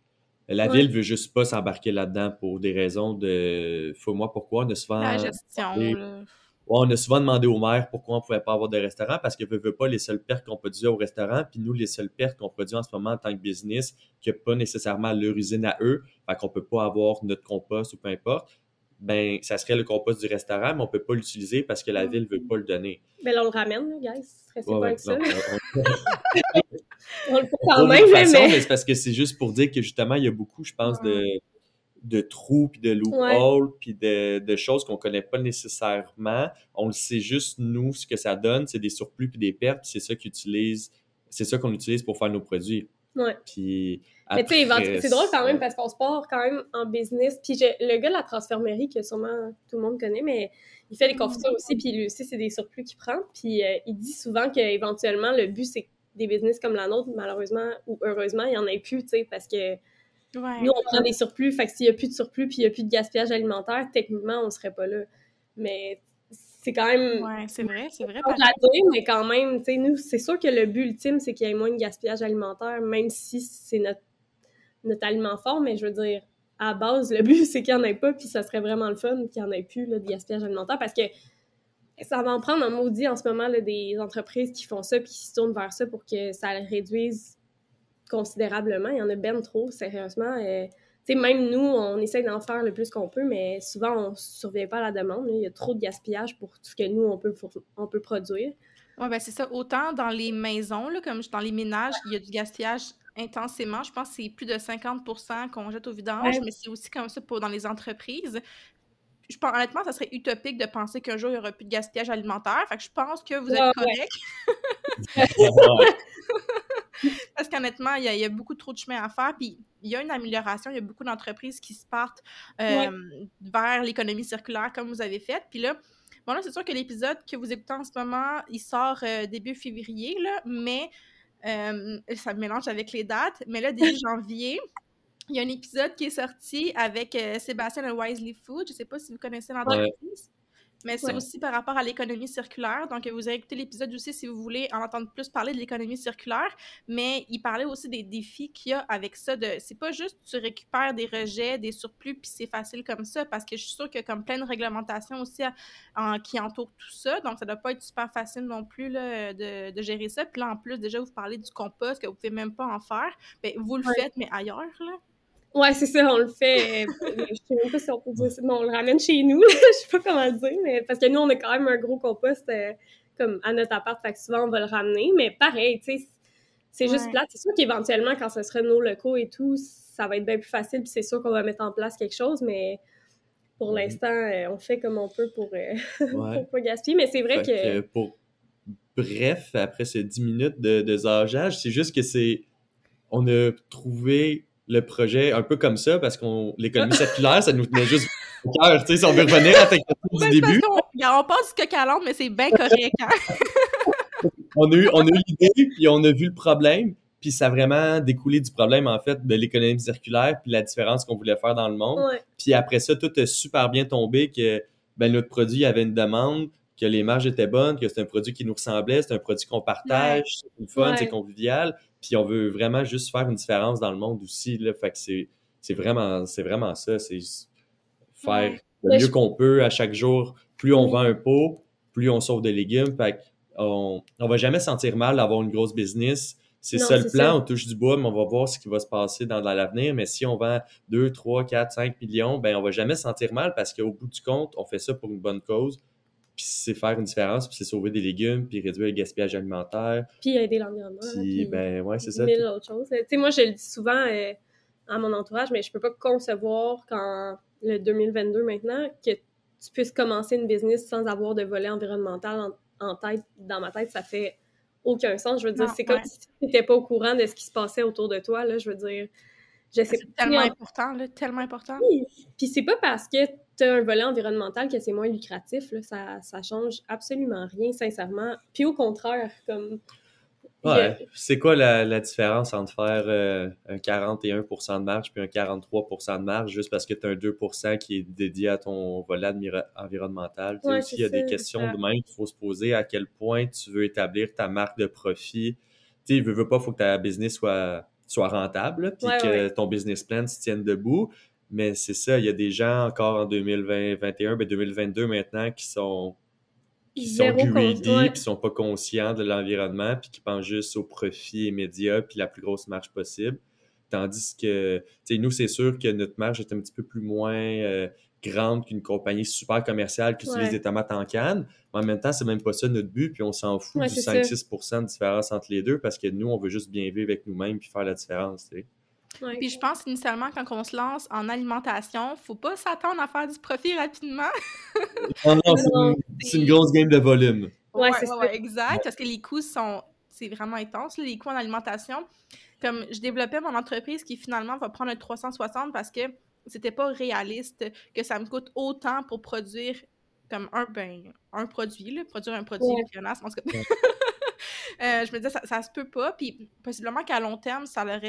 La ville ville veut juste pas s'embarquer là-dedans pour des raisons de. Faut-moi pourquoi? On a souvent. La gestion. On a souvent demandé au maire pourquoi on ne pouvait pas avoir de restaurant parce que ne veut pas les seules pertes qu'on produit au restaurant, puis nous, les seules pertes qu'on produit en ce moment en tant que business, qui n'a pas nécessairement leur usine à eux, fait qu'on ne peut pas avoir notre compost ou peu importe ben, ça serait le compost du restaurant, mais on ne peut pas l'utiliser parce que la ville ne veut pas le donner. Ben là, on le ramène, guys. C'est pas avec ça. on... le fait quand même, mais... c'est parce que c'est juste pour dire que justement, il y a beaucoup, je pense, de, de trous, puis de loopholes, puis de, de, choses qu'on ne connaît pas nécessairement. On le sait juste, nous, ce que ça donne, c'est des surplus puis des pertes, c'est ça c'est ça qu'on utilise pour faire nos produits. Ouais. Puis mais tu sais, c'est drôle quand même parce qu'on se part quand même en business. Puis le gars de la transformerie, que sûrement tout le monde connaît, mais il fait des confitures aussi, puis lui aussi, c'est des surplus qu'il prend. Puis euh, il dit souvent qu'éventuellement, le but, c'est des business comme la nôtre, malheureusement ou heureusement, il n'y en ait plus, tu sais, parce que nous, on prend des surplus. Fait que s'il n'y a plus de surplus, puis il n'y a plus de gaspillage alimentaire, techniquement, on ne serait pas là. Mais c'est quand même. Ouais, c'est vrai, c'est vrai. mais quand même, tu sais, nous, c'est sûr que le but ultime, c'est qu'il y ait moins de gaspillage alimentaire, même si c'est notre notre aliment fort, mais je veux dire, à base, le but, c'est qu'il n'y en ait pas, puis ça serait vraiment le fun qu'il n'y en ait plus, là, de gaspillage alimentaire, parce que ça va en prendre un maudit en ce moment, là, des entreprises qui font ça, puis qui se tournent vers ça pour que ça réduise considérablement. Il y en a ben trop, sérieusement. Euh, sais, même nous, on essaie d'en faire le plus qu'on peut, mais souvent, on ne surveille pas la demande. Il y a trop de gaspillage pour tout ce que nous, on peut, on peut produire. Oui, ben c'est ça. Autant dans les maisons, là, comme dans les ménages, il y a du gaspillage intensément. Je pense que c'est plus de 50% qu'on jette au vidange, mais c'est aussi comme ça pour dans les entreprises. Je pense, honnêtement, ça serait utopique de penser qu'un jour, il n'y aura plus de gaspillage alimentaire. Fait que je pense que vous êtes correct. Parce qu'honnêtement, il y, a beaucoup trop de chemin à faire. Puis il y a une amélioration. Il y a beaucoup d'entreprises qui se partent euh, vers l'économie circulaire comme vous avez fait. Puis là, bon, là, c'est sûr que l'épisode que vous écoutez en ce moment, il sort euh, début février, là, mais euh, ça me mélange avec les dates, mais là, début janvier, il y a un épisode qui est sorti avec euh, Sébastien de Wisely Food. Je ne sais pas si vous connaissez l'entreprise. Mais c'est aussi par rapport à l'économie circulaire. Donc, vous avez écouté l'épisode aussi si vous voulez en entendre plus parler de l'économie circulaire. Mais il parlait aussi des défis qu'il y a avec ça. De, c'est pas juste tu récupères des rejets, des surplus, puis c'est facile comme ça. Parce que je suis sûre qu'il y a comme plein de réglementations aussi qui entourent tout ça. Donc, ça doit pas être super facile non plus là, de, gérer ça. Puis là, en plus, déjà, vous parlez du compost que vous pouvez même pas en faire. Bien, vous le faites, mais ailleurs, là. Ouais, c'est ça, on le fait. Euh, je sais même pas si on peut dire ça. Non, on le ramène chez nous. je sais pas comment le dire, mais parce que nous, on a quand même un gros compost euh, comme à notre appart, fait que souvent on va le ramener. Mais pareil, tu sais, c'est juste plate. C'est sûr qu'éventuellement, quand ce sera nos locaux et tout, ça va être bien plus facile, puis c'est sûr qu'on va mettre en place quelque chose, mais pour l'instant, euh, on fait comme on peut pour, pour pas gaspiller. Mais c'est vrai que... pour... Bref, après ces 10 minutes de, de c'est juste que c'est... On a trouvé le projet un peu comme ça parce qu'on l'économie circulaire, ça nous tenait juste au cœur. Tu sais, si on veut revenir à la du début. On, on passe que à mais c'est bien correct. Hein. on a eu, on a eu l'idée, puis on a vu le problème, puis ça a vraiment découlé du problème, en fait, de l'économie circulaire, puis la différence qu'on voulait faire dans le monde. Puis après ça, tout a super bien tombé que ben, notre produit avait une demande, que les marges étaient bonnes, que c'est un produit qui nous ressemblait, c'est un produit qu'on partage, c'est fun, c'est convivial. Puis on veut vraiment juste faire une différence dans le monde aussi. Là. Fait que c'est, vraiment, c'est vraiment ça. C'est faire le mieux qu'on peut à chaque jour. Plus on vend un pot, plus on sauve des légumes. Fait on, on va jamais sentir mal d'avoir une grosse business. C'est ça le plan, on touche du bois, mais on va voir ce qui va se passer dans, l'avenir. Mais si on vend 2, 3, 4, 5 millions, ben on va jamais sentir mal parce qu'au bout du compte, on fait ça pour une bonne cause puis c'est faire une différence, puis c'est sauver des légumes, puis réduire le gaspillage alimentaire. Puis aider l'environnement. Puis, ben ouais, c'est ça. Mille autres choses. Tu sais, moi, je le dis souvent euh, à mon entourage, mais je peux pas concevoir quand le 2022 maintenant que tu puisses commencer une business sans avoir de volet environnemental en, tête. Dans ma tête, ça fait aucun sens. Je veux dire, c'est comme si tu n'étais pas au courant de ce qui se passait autour de toi. Là, je veux dire, je sais C'est tellement important, là, tellement important. Puis c'est pas parce que tu as un volet environnemental que c'est moins lucratif, là, ça, ça change absolument rien, sincèrement. Puis au contraire, comme Ouais. C'est quoi la, la, différence entre faire euh, un 41% de marge puis un 43% de marge juste parce que tu as un 2% qui est dédié à ton volet environnemental? Ouais, aussi, il y a des questions de même qu'il faut se poser à quel point tu veux établir ta marque de profit. Tu sais, veux, veux pas, il faut que ta business soit, soit rentable puis que ton business plan se tienne debout. Mais c'est ça, il y a des gens encore en 2021, ben 2022 maintenant qui sont qui sont greedy, qui sont pas conscients de l'environnement, puis qui pensent juste au profit immédiat, puis la plus grosse marge possible. Tandis que, tu sais, nous, c'est sûr que notre marge est un petit peu plus moins euh, grande qu'une compagnie super commerciale qui utilise des tomates en canne. Mais en même temps, c'est même pas ça notre but, puis on s'en fout du 5-6% de différence entre les deux parce que nous, on veut juste bien vivre avec nous-mêmes puis faire la différence, tu sais. Puis je pense initialement, quand on se lance en alimentation, faut pas s'attendre à faire du profit rapidement. non, non, c'est une, grosse game de volume. Ouais, ouais, exact. Parce que les coûts sont. C'est vraiment intense, les coûts en alimentation. Comme je développais mon entreprise qui finalement va prendre un 360 parce que c'était pas réaliste que ça me coûte autant pour produire comme un, ben, un produit, là, produire un produit ouais. en euh, je me disais, ça, ça se peut pas. Puis possiblement qu'à long terme, ça leur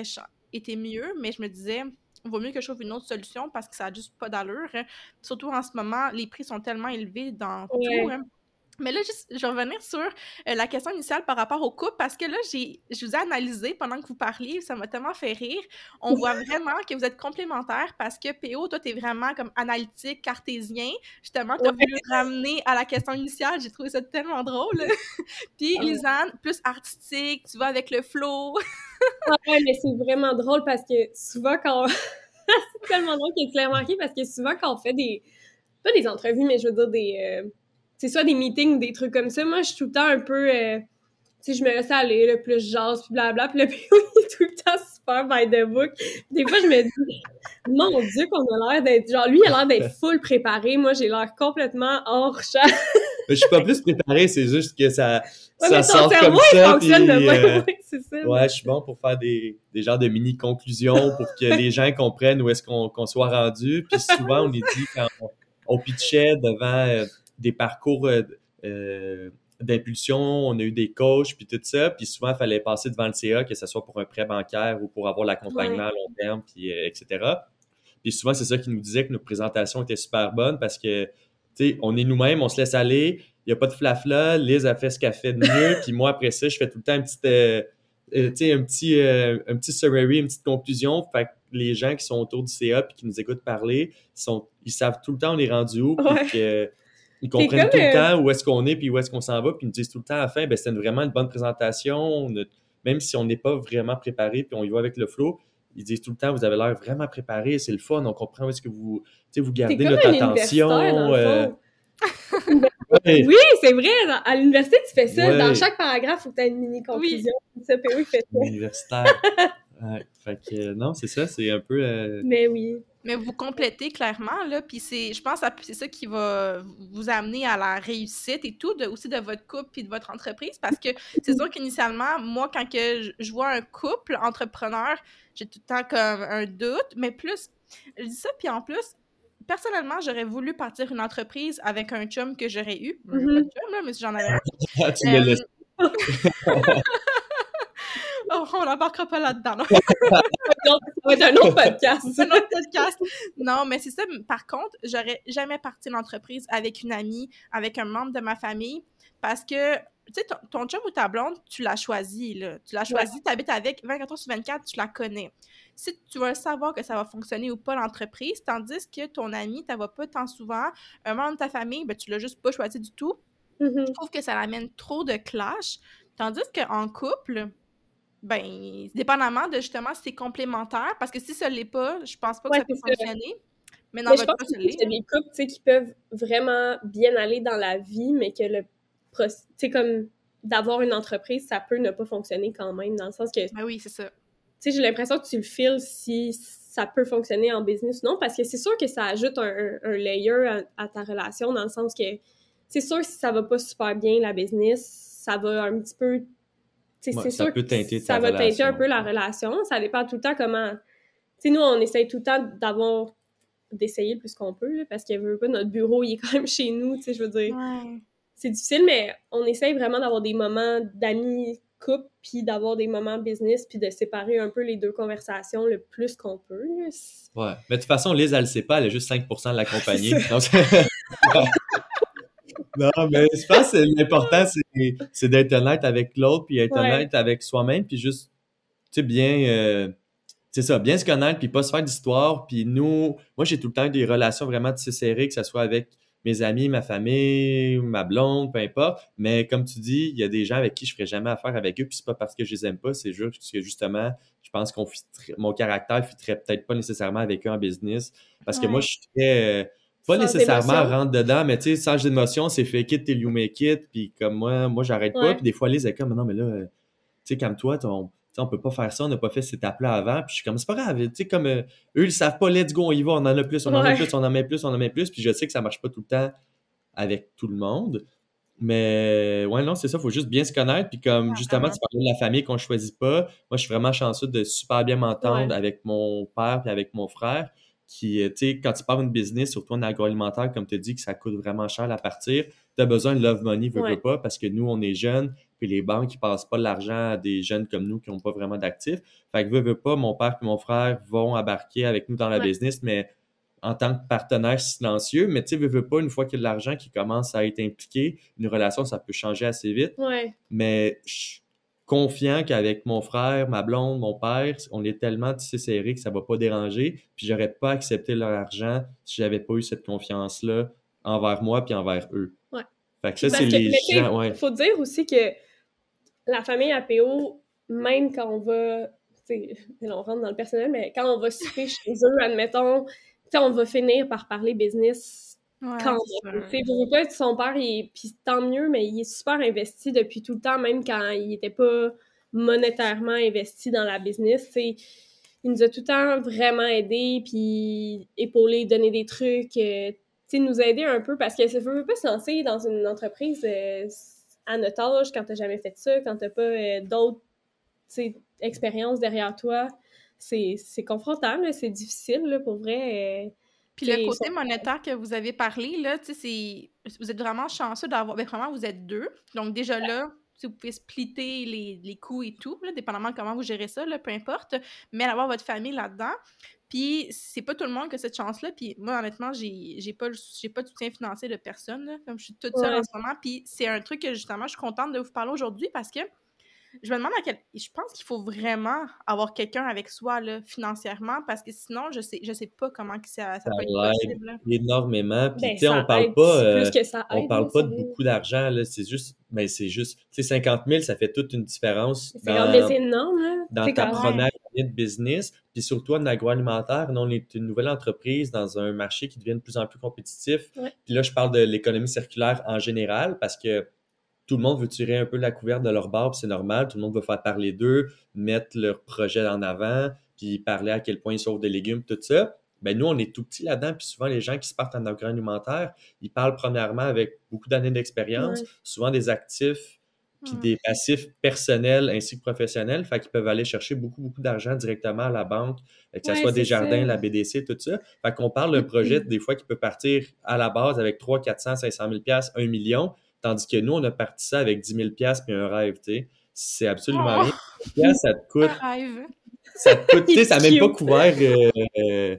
était mieux, mais je me disais, il vaut mieux que je trouve une autre solution parce que ça n'a juste pas d'allure. Hein. Surtout en ce moment, les prix sont tellement élevés dans tout. Hein. Mais là, juste, je vais revenir sur euh, la question initiale par rapport au couple, parce que là, j'ai, je vous ai analysé pendant que vous parliez, ça m'a tellement fait rire. On voit vraiment que vous êtes complémentaires parce que PO, toi, tu es vraiment comme analytique, cartésien. Justement, tu as voulu ramener à la question initiale, j'ai trouvé ça tellement drôle. Puis, Lisanne, plus artistique, tu vas avec le flow. ah ouais, mais c'est vraiment drôle parce que souvent, quand. c'est tellement drôle qu'il est clairement marqué parce que souvent, quand on fait des. Pas des entrevues, mais je veux dire des. Euh, c'est soit des meetings, des trucs comme ça. Moi, je suis tout le temps un peu. Euh, tu sais, je me laisse aller, le plus jase, puis blabla. Puis le PO, il est tout le temps super by the book. Des fois, je me dis, mon Dieu, qu'on a l'air d'être. Genre, lui, il a l'air d'être full préparé. Moi, j'ai l'air complètement hors champ. je suis pas plus préparé, c'est juste que ça, ouais, ça sort comme ça. Puis, euh, ça. Ouais, je suis bon pour faire des, des genres de mini-conclusions pour que les gens comprennent où est-ce qu'on soit rendu. Puis souvent, on est dit quand on, on pitchait devant. Euh, des parcours euh, euh, d'impulsion, on a eu des coachs, puis tout ça. Puis souvent, il fallait passer devant le CA, que ce soit pour un prêt bancaire ou pour avoir l'accompagnement à long terme, puis, euh, etc. Puis souvent, c'est ça qui nous disait que nos présentations étaient super bonnes parce que, tu sais, on est nous-mêmes, on se laisse aller, il n'y a pas de flafla, Liz a fait ce qu'elle fait de mieux, puis moi, après ça, je fais tout le temps une petite, un petit, un petit summary, une petite conclusion. Fait que les gens qui sont autour du CA puis qui nous écoutent parler, sont, ils savent tout le temps on est rendu où, puis que ils comprennent tout le euh, temps où est-ce qu'on est, puis où est-ce qu'on s'en va, puis ils nous disent tout le temps à la fin, ben, c'était vraiment une bonne présentation. même si on n'est pas vraiment préparé, puis on y va avec le flow, ils disent tout le temps, vous avez l'air vraiment préparé, c'est le fun, on comprend où est-ce que vous, vous gardez notre attention. Euh. oui, c'est vrai. À l'université, tu fais ça. Dans chaque paragraphe, il faut que tu aies une mini-conclusion. Oui. Ça, oui, fait ça. Universitaire. ouais. Fait que, non, c'est ça, c'est un peu. Euh, Mais oui. Mais vous complétez clairement, là, puis c'est, je pense que c'est ça qui va vous amener à la réussite et tout, de, aussi de votre couple et de votre entreprise, parce que c'est sûr qu'initialement, moi, quand que je, vois un couple entrepreneur, j'ai tout le temps comme un doute, mais plus, je dis ça, puis en plus, personnellement, j'aurais voulu partir une entreprise avec un chum que j'aurais eu. Pas de chum, là, mais si j'en avais un. tu euh... On n'embarquera pas là-dedans. ça va être un autre podcast. un autre podcast. Non, mais c'est ça. Par contre, j'aurais jamais parti l'entreprise avec une amie, avec un membre de ma famille, parce que tu sais, ton, chum ou ta blonde, tu l'as choisi, là. Tu l'as choisi, tu habites avec 24 heures sur 24, tu la connais. Si tu veux savoir que ça va fonctionner ou pas l'entreprise, tandis que ton ami, tu pas tant souvent, un membre de ta famille, ben, tu l'as juste pas choisi du tout. Mm-hmm. Je trouve que ça amène trop de clash. Tandis qu'en couple, ben, dépendamment de justement si c'est complémentaire, parce que si ça l'est pas, je pense pas que ça peut fonctionner. Mais dans votre cas, ça l'est. Il y a des couples qui peuvent vraiment bien aller dans la vie, mais que le. Tu sais, comme d'avoir une entreprise, ça peut ne pas fonctionner quand même, dans le sens que. Ben oui, c'est ça. Tu sais, j'ai l'impression que tu le files si ça peut fonctionner en business ou non, parce que c'est sûr que ça ajoute un, un, layer à, ta relation, dans le sens que c'est sûr que si ça va pas super bien, la business, ça va un petit peu c'est sûr peut teinter ça va teinter un peu la relation. Ça dépend tout le temps comment. Tu sais, nous, on essaye tout le temps d'avoir d'essayer plus qu'on peut, parce que pas, notre bureau, il est quand même chez nous, tu sais, je veux dire. C'est difficile, mais on essaye vraiment d'avoir des moments d'amis couple, puis d'avoir des moments business, puis de séparer un peu les deux conversations le plus qu'on peut. Ouais. Mais de toute façon, Liz, elle le sait pas, elle a juste 5% de la compagnie. non, mais je pense que l'important, c'est d'être honnête avec l'autre, puis être honnête avec soi-même, puis juste, tu sais, bien... Euh, c'est ça, bien se connaître, puis pas se faire d'histoire. Puis nous, moi, j'ai tout le temps des relations vraiment tissées serrées, que ce soit avec mes amis, ma famille, ma blonde, peu importe. Mais comme tu dis, il y a des gens avec qui je ferais jamais affaire avec eux, puis c'est pas parce que je les aime pas, c'est juste que justement, je pense qu'on mon caractère fitterait peut-être pas nécessairement avec eux en business. Parce que moi, je suis très. Pas nécessairement rentre dedans, mais tu sais, sans d'émotion, c'est fake it till you make it. Puis comme moi, moi, j'arrête pas. Puis des fois, les est comme, non, mais là, euh, tu sais, comme toi, ton on peut pas faire ça, on n'a pas fait cette étape-là avant. Puis je suis comme, c'est pas grave, tu sais, comme euh, eux, ils savent pas, let's go, on y va, on en a plus, on en a plus, on en met plus, on en met plus. Puis je sais que ça marche pas tout le temps avec tout le monde. Mais ouais, non, c'est ça, il faut juste bien se connaître. Puis comme justement, tu parlais de la famille qu'on choisit pas. Moi, je suis vraiment chanceux de super bien m'entendre avec mon père et avec mon frère qui, euh, tu sais, quand tu pars une business, surtout en agroalimentaire, comme tu dis, que ça coûte vraiment cher à partir, tu as besoin de love money, veux, pas, parce que nous, on est jeunes, puis les banques, ils passent pas l'argent à des jeunes comme nous qui n'ont pas vraiment d'actifs. Fait que veux, veux pas, mon père et mon frère vont embarquer avec nous dans la business, mais en tant que partenaire silencieux, mais tu sais, veux, veux pas, une fois qu'il y a de l'argent qui commence à être impliqué, une relation, ça peut changer assez vite. Mais confiant qu'avec mon frère, ma blonde, mon père, on est tellement tissé serré que ça va pas déranger. Puis j'aurais pas accepté leur argent si j'avais pas eu cette confiance-là envers moi puis envers eux. Ouais. Fait que ça, c'est les gens. Il faut dire aussi que la famille APO, même quand on va. on rentre dans le personnel, mais quand on va souper chez eux, admettons, on va finir par parler business quand tu veux pas son père, et puis tant mieux, mais il est super investi depuis tout le temps, même quand il était pas monétairement investi dans la business. il nous a tout le temps vraiment aidé, puis épaulé, donné des trucs, euh, nous aider un peu parce que ça veut pas se lancer dans une entreprise euh, à notre âge quand t'as jamais fait ça, quand t'as pas euh, d'autres expériences derrière toi. C'est confrontant, c'est difficile pour vrai. Puis le côté monétaire que vous avez parlé, là, tu sais, vous êtes vraiment chanceux d'avoir. Ben, vraiment, vous êtes deux. Donc, déjà là, vous pouvez splitter les, les coûts et tout, là, dépendamment de comment vous gérez ça, là, peu importe. Mais avoir votre famille là-dedans. Puis, c'est pas tout le monde qui a cette chance-là. Puis, moi, honnêtement, j'ai pas, pas de soutien financier de personne, comme je suis toute seule en ce moment. Puis, c'est un truc que, justement, je suis contente de vous parler aujourd'hui parce que je me demande à quel. Je pense qu'il faut vraiment avoir quelqu'un avec soi là, financièrement parce que sinon, je sais, je sais pas comment ça, ça, peut être possible. Énormément. Puis, ben, tu sais, on parle pas. Euh, on parle pas de beaucoup d'argent. C'est juste. Mais c'est juste. Tu sais, 50 000, ça fait toute une différence. Dans, énorme, là. Dans ta première année de business. Puis surtout en agroalimentaire, nous, on est une nouvelle entreprise dans un marché qui devient de plus en plus compétitif. Puis là, je parle de l'économie circulaire en général parce que tout le monde veut tirer un peu la couverte de leur barbe, c'est normal. Tout le monde veut faire parler d'eux, mettre leur projet en avant, puis parler à quel point ils sauvent des légumes, tout ça. Ben nous, on est tout petit là-dedans, puis souvent, les gens qui se partent en agroalimentaire, ils parlent premièrement avec beaucoup d'années d'expérience, souvent des actifs, puis des passifs personnels ainsi que professionnels, fait qu'ils peuvent aller chercher beaucoup, beaucoup d'argent directement à la banque, que ce soit des jardins, la BDC, tout ça. Fait qu'on parle d'un projet, des fois, qui peut partir à la base avec 3, 400, 500 000 1 million, Tandis que nous, on a parti ça avec 10 000 puis un rêve, tu sais. C'est absolument oh! rien. ça te coûte... Un rêve. Ça te coûte, tu sais, ça n'a même pas couvert... Euh, euh,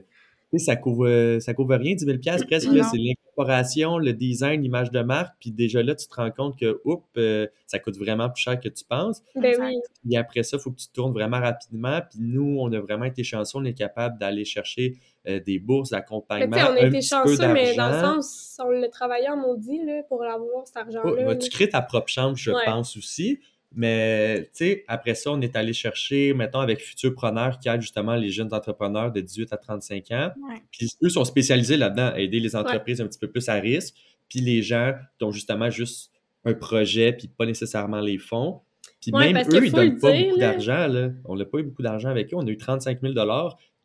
tu sais, ça couvre, ça couvre rien, 10 000 presque. C'est l'incorporation, le design, l'image de marque. Puis déjà là, tu te rends compte que, oups, euh, ça coûte vraiment plus cher que tu penses. Ben oui. Puis après ça, il faut que tu tournes vraiment rapidement. Puis nous, on a vraiment été chanceux. On est capable d'aller chercher euh, des bourses d'accompagnement. On a été chanceux, mais dans le sens, on l'a travaillé en maudit là, pour avoir cet argent-là. tu crées ta propre chambre, je pense aussi? Mais, tu sais, après ça, on est allé chercher, mettons, avec Futurpreneur, qui aide justement les jeunes entrepreneurs de 18 à 35 ans. Puis eux sont spécialisés là-dedans, à aider les entreprises un petit peu plus à risque. Puis les gens qui ont justement juste un projet, puis pas nécessairement les fonds. Puis même eux, ils donnent pas beaucoup d'argent. On n'a pas eu beaucoup d'argent avec eux. On a eu 35 000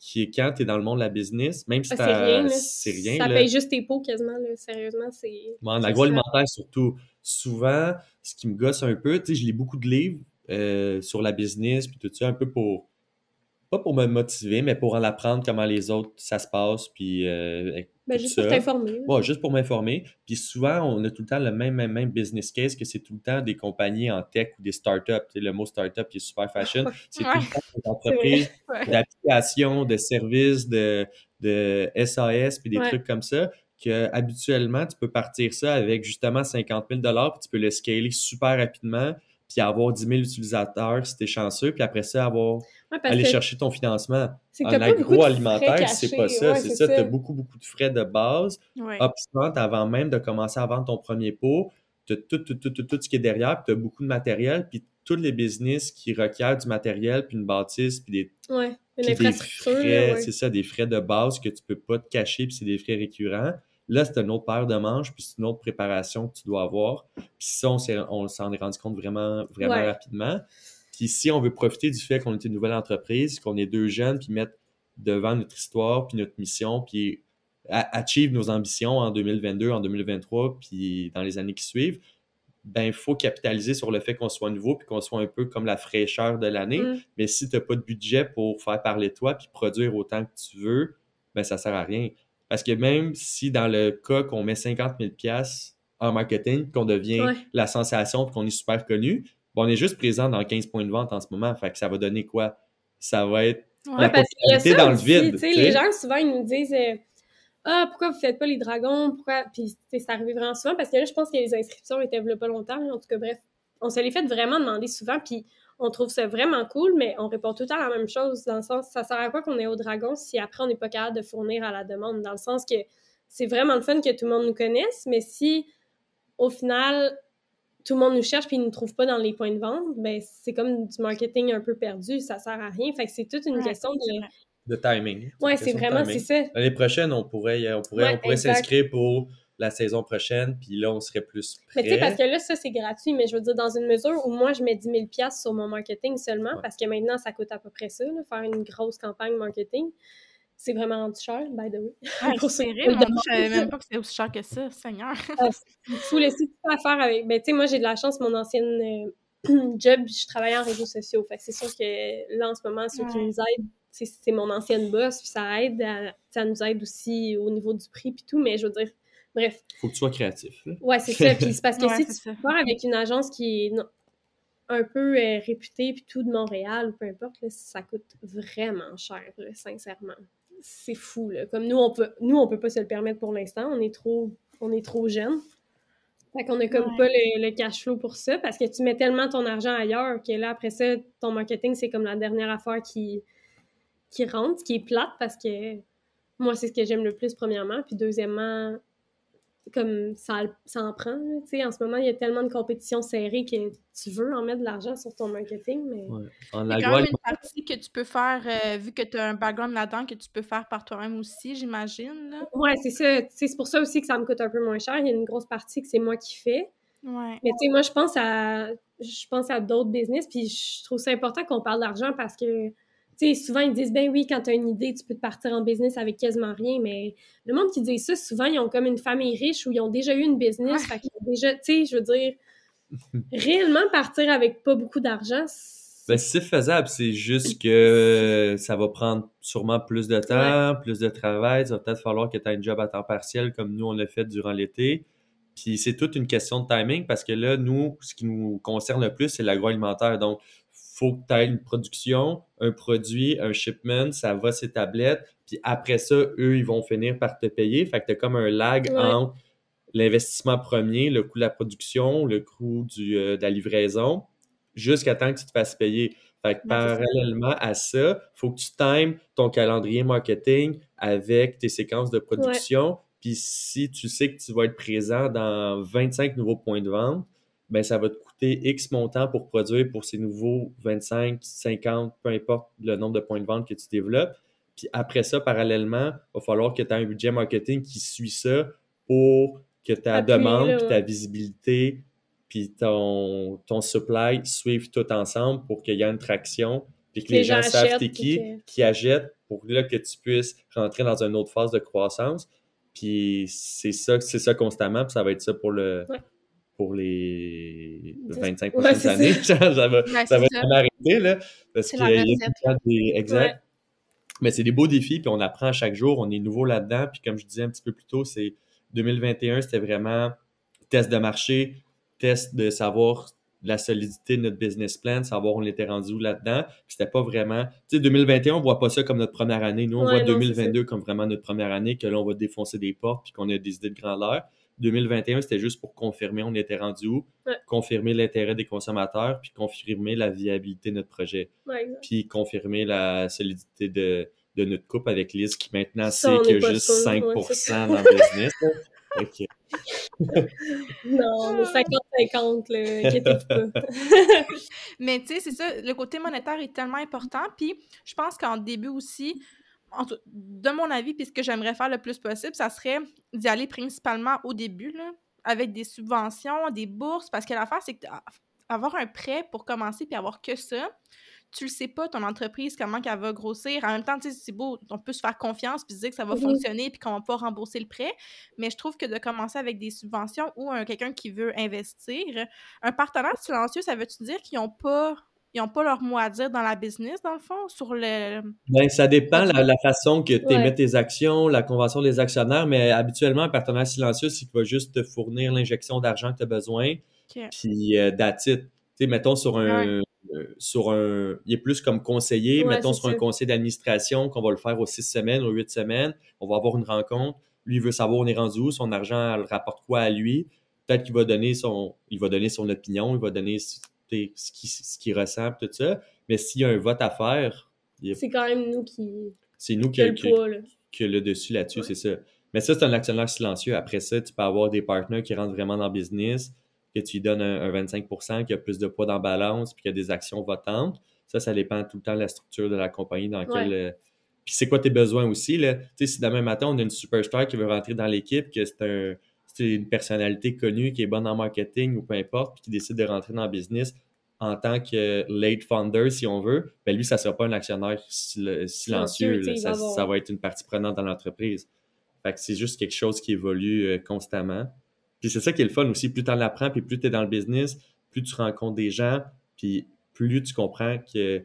qui est quand tu es dans le monde de la business, même si ah, c'est rien. Ça paye juste tes pots quasiment, sérieusement. c'est... En agroalimentaire, surtout, souvent, ce qui me gosse un peu, tu sais, je lis beaucoup de livres euh, sur la business, puis tout ça, un peu pour pas pour me motiver, mais pour en apprendre comment les autres, ça se passe, puis euh, ben, juste pour t'informer. Ouais, juste pour m'informer. Puis souvent, on a tout le temps le même, même, même business case que c'est tout le temps des compagnies en tech ou des startups. le mot startup qui est super fashion. C'est tout le temps des entreprises d'applications, de services, de, de SAS, puis des trucs comme ça que habituellement, tu peux partir ça avec justement 50 000 puis tu peux le scaler super rapidement, puis avoir 10 000 utilisateurs si tu es chanceux, puis après ça, avoir aller chercher ton financement. En agroalimentaire, c'est pas ça. c'est ça, tu as beaucoup, beaucoup de frais de base. Upfront, avant même de commencer à vendre ton premier pot, tu as tout, tout, tout, tout, tout ce qui est derrière, puis tu as beaucoup de matériel, puis tous les business qui requièrent du matériel, puis une bâtisse, puis des, ouais, frais, c'est ça, des frais de base que tu peux pas te cacher, puis c'est des frais récurrents. Là, c'est une autre paire de manches, puis c'est une autre préparation que tu dois avoir. Puis ça, on s'en est, rendu compte vraiment, vraiment rapidement. Puis si on veut profiter du fait qu'on est une nouvelle entreprise, qu'on est deux jeunes, puis mettre devant notre histoire, puis notre mission, puis achieve nos ambitions en 2022, en 2023, puis dans les années qui suivent, ben il faut capitaliser sur le fait qu'on soit nouveau, puis qu'on soit un peu comme la fraîcheur de l'année. Mm. Mais si tu n'as pas de budget pour faire parler toi, puis produire autant que tu veux, ben ça sert à rien. Parce que même si dans le cas qu'on met 50 000 en marketing, qu'on devient la sensation qu'on est super connu, on est juste présent dans 15 points de vente en ce moment. Fait que ça va donner quoi? Ça va être la popularité dans le vide. Les gens, souvent, ils nous disent euh, Ah, pourquoi vous ne faites pas les dragons? Pourquoi? Puis ça arrive vraiment souvent parce que là, je pense que les inscriptions étaient pas longtemps. En tout cas, bref, on se les fait vraiment demander souvent. Puis on trouve ça vraiment cool, mais on répond tout le temps la même chose, dans le sens, ça sert à quoi qu'on est au dragon si après on n'est pas capable de fournir à la demande, dans le sens que c'est vraiment le fun que tout le monde nous connaisse, mais si au final tout le monde nous cherche puis ils ne nous trouve pas dans les points de vente, ben c'est comme du marketing un peu perdu, ça sert à rien. Fait que c'est toute une question de de timing. Ouais, c'est vraiment c'est ça. L'année prochaine, on pourrait on pourrait on pourrait s'inscrire pour la saison prochaine, puis là, on serait plus prêt. Mais tu sais, parce que là, ça, c'est gratuit, mais je veux dire, dans une mesure où moi, je mets 10 000 sur mon marketing seulement, parce que maintenant, ça coûte à peu près ça, faire une grosse campagne marketing. C'est vraiment du cher, by the way. Ah, pour c'est vrai, je savais même pas que c'était aussi cher que ça, Seigneur. Ah, il faut laisser tout à faire avec. Ben, tu sais, moi, j'ai de la chance, mon ancienne euh, job, je travaillais en réseaux sociaux. Fait que c'est sûr que là, en ce moment, ceux qui nous aident, c'est mon ancienne boss, puis ça aide, ça nous aide aussi au niveau du prix, puis tout, mais je veux dire, Bref. Faut que tu sois créatif. Ouais, c'est ça. Puis c'est parce que si tu pars avec une agence qui est un peu euh, réputée, puis tout de Montréal, ou peu importe, ça coûte vraiment cher, sincèrement. C'est fou, là. Comme nous, on peut, nous, on peut pas se le permettre pour l'instant. On est trop, on est trop jeunes. Fait qu'on a comme pas le, le, cash flow pour ça, parce que tu mets tellement ton argent ailleurs que là, après ça, ton marketing, c'est comme la dernière affaire qui, qui rentre, qui est plate, parce que moi, c'est ce que j'aime le plus, premièrement. Puis deuxièmement, comme ça, ça en prend. sais en ce moment, il y a tellement de compétitions serrées que tu veux en mettre de l'argent sur ton marketing. Mais... Ouais. En il y a quand même une partie que tu peux faire, euh, vu que tu as un background là-dedans, que tu peux faire par toi-même aussi, j'imagine. Oui, c'est ça. C'est pour ça aussi que ça me coûte un peu moins cher. Il y a une grosse partie que c'est moi qui fais. Ouais. Mais tu sais, moi, je pense à je pense à d'autres business, puis je trouve ça important qu'on parle d'argent parce que souvent, ils disent, ben oui, quand tu as une idée, tu peux te partir en business avec quasiment rien, mais le monde qui dit ça, souvent, ils ont comme une famille riche ou ils ont déjà eu une business, fait déjà, tu sais, je veux dire, réellement partir avec pas beaucoup d'argent, ben, c'est faisable, c'est juste que ça va prendre sûrement plus de temps, plus de travail. Ça va peut-être falloir que tu aies un job à temps partiel comme nous, on l'a fait durant l'été. Puis c'est toute une question de timing parce que là, nous, ce qui nous concerne le plus, c'est l'agroalimentaire. Donc, faut que tu aies une production, un produit, un shipment, ça va ses tablettes, puis après ça, eux, ils vont finir par te payer. Fait que tu as comme un lag entre l'investissement premier, le coût de la production, le coût du, euh, de la livraison, jusqu'à temps que tu te fasses payer. Fait que parallèlement à ça, il faut que tu times ton calendrier marketing avec tes séquences de production. Puis si tu sais que tu vas être présent dans 25 nouveaux points de vente, ben ça va te coûter X montant pour produire pour ces nouveaux 25, 50, peu importe le nombre de points de vente que tu développes. Puis après ça, parallèlement, il va falloir que tu aies un budget marketing qui suit ça pour que ta demande, puis ta visibilité, puis ton, ton supply suivent tout ensemble pour qu'il y ait une traction, puis que les, gens, savent t'es qui, qui achètent pour là, que tu puisses rentrer dans une autre phase de croissance. Puis c'est ça, c'est ça constamment, puis ça va être ça pour le, pour les 25 prochaines années. ça va, ça va écouter, là, parce qu'il y a des... Exact. Mais c'est des beaux défis, puis on apprend chaque jour, on est nouveau là-dedans, puis comme je disais un petit peu plus tôt, c'est 2021, c'était vraiment test de marché, test de savoir la solidité de notre business plan, savoir où on était rendu là-dedans. C'était pas vraiment. Tu sais, 2021, on voit pas ça comme notre première année. Nous, on voit 2022 comme vraiment notre première année, que là, on va défoncer des portes puis qu'on a des idées de grandeur. 2021, c'était juste pour confirmer on était rendu où, confirmer l'intérêt des consommateurs, puis confirmer la viabilité de notre projet. puis confirmer la solidité de, de, notre couple avec Liz, qui maintenant sait qu'il y a juste 5% dans le business. OK. non, 50-50, inquiétez pas. Mais tu sais, c'est ça, le côté monétaire est tellement important. Puis je pense qu'en début aussi, de mon avis, puis ce que j'aimerais faire le plus possible, ça serait d'y aller principalement au début, là, avec des subventions, des bourses, parce que l'affaire, c'est qu'avoir un prêt pour commencer puis avoir que ça, tu le sais pas, ton entreprise, comment qu'elle va grossir. En même temps, c'est beau, on peut se faire confiance puis se dire que ça va fonctionner puis qu'on va pas rembourser le prêt. Mais je trouve que de commencer avec des subventions ou quelqu'un qui veut investir, un partenaire silencieux, ça veut-tu dire qu'ils n'ont pas ils n'ont pas leur mot à dire dans la business, dans le fond, sur le... Bien, ça dépend la, la façon que tu émets tes actions, la convention des actionnaires, mais habituellement, un partenaire silencieux, c'est qu'il va juste te fournir l'injection d'argent que tu as besoin, puis euh, Tu sais, mettons sur un, euh, sur un. Il est plus comme conseiller, mettons sur un conseil d'administration qu'on va le faire aux six semaines, aux huit semaines. On va avoir une rencontre. Lui, il veut savoir où on est rendu où, son argent elle rapporte quoi à lui. Peut-être qu'il va donner son. Il va donner son opinion, il va donner ce qu'il ce qui ressent, tout ça. Mais s'il y a un vote à faire. C'est quand même nous qui. C'est nous qui, qui, qui, le dessus là-dessus, c'est ça. Mais ça, c'est un actionnaire silencieux. Après ça, tu peux avoir des partenaires qui rentrent vraiment dans le business que tu lui donnes un, 25% qui a plus de poids dans la balance, puis qu'il y a des actions votantes. Ça, ça dépend tout le temps de la structure de la compagnie dans laquelle. Euh, puis c'est quoi tes besoins aussi, là? Tu sais, si demain matin, on a une superstar qui veut rentrer dans l'équipe, que c'est un, une personnalité connue qui est bonne en marketing ou peu importe, puis qui décide de rentrer dans le business en tant que late founder, si on veut, ben lui, ça ne sera pas un actionnaire silencieux. ça, ça, va être une partie prenante dans l'entreprise. Fait que c'est juste quelque chose qui évolue euh, constamment. Puis c'est ça qui est le fun aussi. Plus tu en apprends, puis plus tu es dans le business, plus tu rencontres des gens, puis plus tu comprends qu'il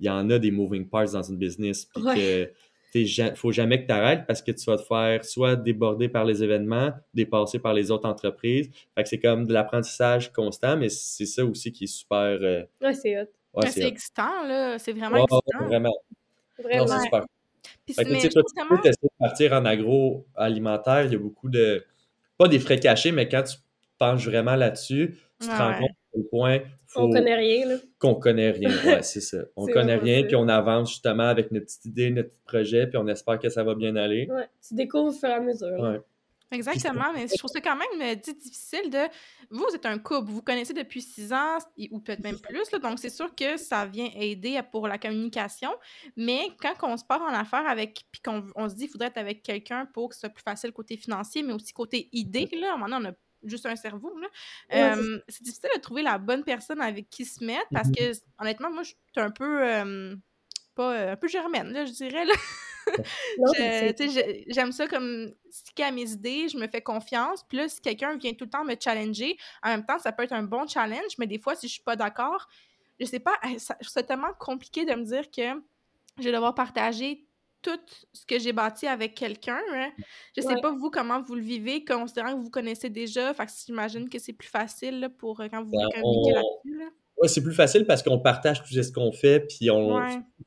y en a des moving parts dans une business. Puis que il faut jamais que tu arrêtes parce que tu vas te faire soit déborder par les événements, dépasser par les autres entreprises. Fait que c'est comme de l'apprentissage constant, mais c'est ça aussi qui est super. Euh, ouais, c'est hot. Ouais, c'est excitant, là. C'est vraiment excitant. Vraiment. Vraiment. c'est super. Puis, fait que, tu toi, tu peux de partir en agroalimentaire. Il y a beaucoup de pas des frais cachés, mais quand tu penches vraiment là-dessus, tu te rends compte à quel point faut... On connaît rien, là. Qu'on connaît rien, ouais, c'est ça. On connaît rien, puis on avance justement avec notre petite idée, notre petit projet, puis on espère que ça va bien aller. Ouais, tu découvres au fur et à mesure. Ouais. Exactement, mais je trouve ça quand même euh, difficile de. Vous, vous êtes un couple, vous vous connaissez depuis six ans, ou peut-être même plus, là, donc c'est sûr que ça vient aider pour la communication. Mais quand on se part en affaires avec, puis qu'on on se dit qu'il faudrait être avec quelqu'un pour que ce soit plus facile côté financier, mais aussi côté idée, là, maintenant on a juste un cerveau. Là. c'est difficile de trouver la bonne personne avec qui se mettre parce mm-hmm. que, honnêtement, moi, je suis un peu. pas, euh, un peu germaine, là, je dirais. Là. J'aime ça comme sticker à mes idées, je me fais confiance. Puis là, si quelqu'un vient tout le temps me challenger, en même temps, ça peut être un bon challenge, mais des fois, si je suis pas d'accord, je sais pas, c'est tellement compliqué de me dire que je vais devoir partager tout ce que j'ai bâti avec quelqu'un. Hein. Je sais pas, vous, comment vous le vivez, considérant que vous connaissez déjà. Fait que j'imagine que c'est plus facile pour euh, quand vous ben, communiquez là-dessus. Oui, c'est plus facile parce qu'on partage tout ce qu'on fait, puis on,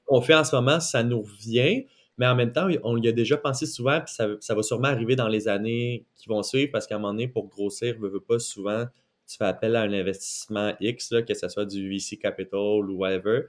on fait en ce moment, ça nous revient. Mais en même temps, on y a déjà pensé souvent, puis ça, va sûrement arriver dans les années qui vont suivre, parce qu'à un moment donné, pour grossir, ne veux pas souvent, tu fais appel à un investissement X, que ce soit du VC Capital ou whatever.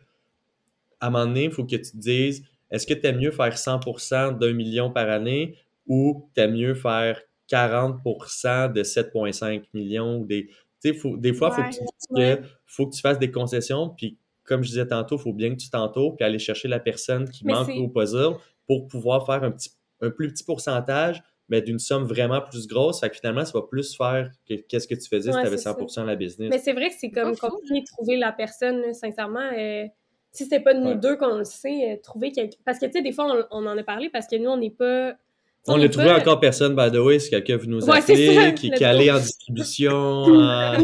À un moment donné, il faut que tu te dises, est-ce que tu aimes mieux faire 100% d'un million par année ou tu aimes mieux faire 40% de 7,5 millions? Des, faut, des fois, il faut, que tu, faut que tu fasses des concessions, puis comme je disais tantôt, il faut bien que tu t'entoures puis aller chercher la personne qui manque au puzzle pour pouvoir faire un, petit, un plus petit pourcentage, mais d'une somme vraiment plus grosse. Fait que finalement, ça va plus faire que qu'est-ce que tu faisais si tu avais 100% de la business. Mais c'est vrai que c'est comme compliqué de trouver la personne, sincèrement. Euh, si c'était pas nous deux qu'on le sait, euh, trouver quelqu'un. Parce que, tu sais, des fois, on, en a parlé parce que nous, on n'est pas. On n'a trouvé encore personne, by the way, si quelqu'un veut nous Ouais, appeler, ça, qui, qui est allé en distribution. euh,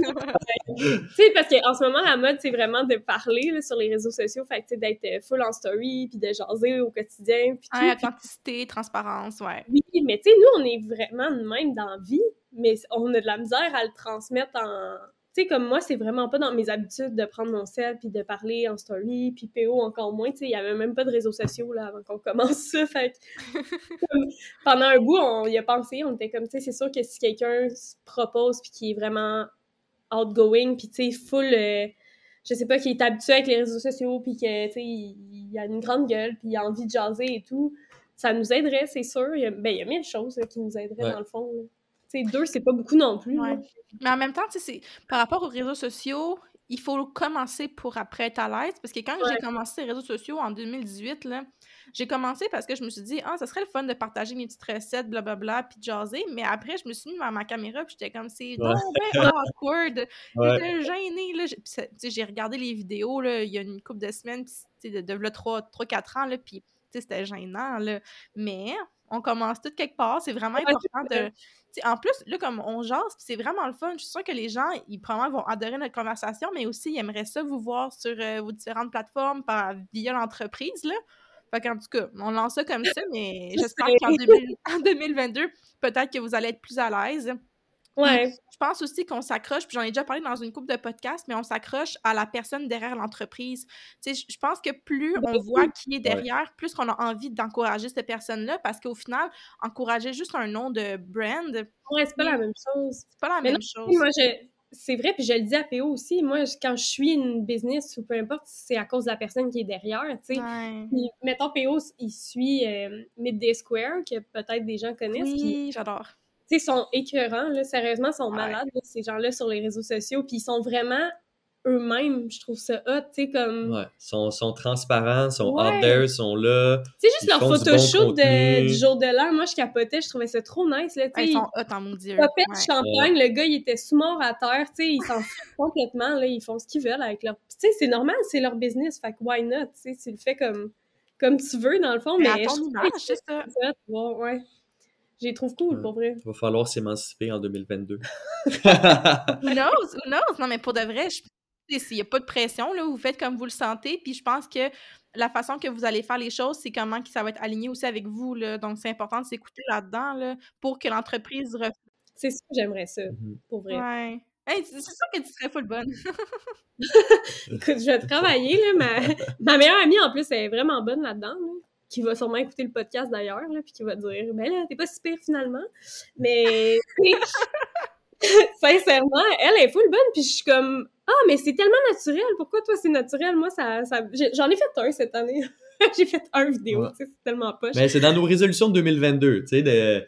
Tu sais, parce qu'en ce moment, la mode, c'est vraiment de parler là, sur les réseaux sociaux, fait que, tu sais, d'être euh, full en story, puis de jaser au quotidien, puis. Ouais, authenticité, transparence, ouais. oui, mais tu sais, nous, on est vraiment de même dans la vie, mais on a de la misère à le transmettre en... Tu sais, comme moi, c'est vraiment pas dans mes habitudes de prendre mon sel puis de parler en story, puis PO encore moins, tu sais, il y avait même pas de réseaux sociaux, là, avant qu'on commence ça, fait que, comme, pendant un bout, on y a pensé, on était comme, tu sais, c'est sûr que si quelqu'un se propose puis qui est vraiment outgoing, puis tu sais, full... euh, je sais pas, qui est habitué avec les réseaux sociaux, puis que, tu sais, il, il a une grande gueule, puis il a envie de jaser et tout, ça nous aiderait, c'est sûr. Il y a, ben, il y a mille choses là, qui nous aideraient, Ouais. dans le fond. là. Sais, deux, c'est pas beaucoup non plus. Ouais. Mais en même temps, tu sais, par rapport aux réseaux sociaux, il faut commencer pour après être à l'aise. Parce que quand Ouais. j'ai commencé les réseaux sociaux en 2018, là, j'ai commencé parce que je me suis dit, ah, ça serait le fun de partager mes petites recettes, blablabla, puis de jaser. Mais après, je me suis mis à ma caméra, puis j'étais comme, c'est donc ben awkward. Ouais. J'étais gênée, là. J'ai- puis ça- tu sais, J'ai regardé les vidéos, là, il y a une couple de semaines, puis tu sais, de, de, 3-4 ans, là, puis tu sais, c'était gênant, là. Mais on commence tout quelque part. C'est vraiment important de... en plus, là, comme on jase, c'est vraiment le fun. Je suis sûre que les gens, ils probablement vont adorer notre conversation, mais aussi, ils aimeraient ça vous voir sur euh, vos différentes plateformes par, via l'entreprise, là. Fait qu'en tout cas, on lance ça comme ça, mais j'espère qu'en 2000 en 2022, peut-être que vous allez être plus à l'aise. Ouais. Je pense aussi qu'on s'accroche, puis j'en ai déjà parlé dans une couple de podcasts, mais on s'accroche à la personne derrière l'entreprise. Tu sais, je- pense que plus on voit qui est derrière, plus qu'on a envie d'encourager cette personne-là, parce qu'au final, encourager juste un nom de brand, Ouais, c'est pas la même chose. c'est pas la Mais même non, chose. Moi, je... c'est vrai, puis je le dis à PO aussi. Moi, je- quand je suis une business ou peu importe, c'est à cause de la personne qui est derrière, tu sais. Ouais. Mettons, PO, il suit euh, Midday Square, que peut-être des gens connaissent. Oui, j'adore. Tu sais, sont écœurants, là, sérieusement, ils sont Ouais. malades, là, ces gens-là, sur les réseaux sociaux, puis ils sont vraiment eux-mêmes, je trouve ça hot, tu sais, comme... Ouais. Sont, sont transparents, sont Ouais. out there, sont là. Tu sais, juste Ils leur font du bon photoshoot de- du jour de l'an, moi, je capotais, je trouvais ça trop nice, là, tu sais, ils ils sont hot en mon dieu. Ouais. champagne, le gars, il était sous-mort à terre, tu sais, ils s'en foutent complètement, là, ils font ce qu'ils veulent avec leur... Tu sais, c'est normal, c'est leur business, fait que why not, tu sais, tu le fais comme, comme tu veux, dans le fond, Mais mais... à je ton trouve image, que c'est ça. c'est hot, ouais, ouais. Je les trouve cool, Ouais. pour vrai. Il va falloir s'émanciper en 2022. Who knows? Who knows? Non, mais pour de vrai, je- il n'y a pas de pression, là, vous faites comme vous le sentez, puis je pense que la façon que vous allez faire les choses, c'est comment que ça va être aligné aussi avec vous, là. Donc, c'est important de s'écouter là-dedans, là, pour que l'entreprise reflète. C'est ça que j'aimerais ça, Mhm. pour vrai. Ouais. Hey, c'est c'est sûr que tu serais full bonne. Écoute, je vais travailler, là. Ma, ma meilleure amie, en plus, elle est vraiment bonne là-dedans, là, qui va sûrement écouter le podcast d'ailleurs, puis qui va dire Ben là, t'es pas si pire finalement. Mais, sincèrement, elle est full bonne, puis je suis comme Ah, mais c'est tellement naturel, pourquoi toi c'est naturel? Moi, ça. J'en ai fait un cette année. J'ai fait un vidéo, Ouais. c'est tellement poche. Mais c'est dans nos résolutions de 2022, tu sais, de...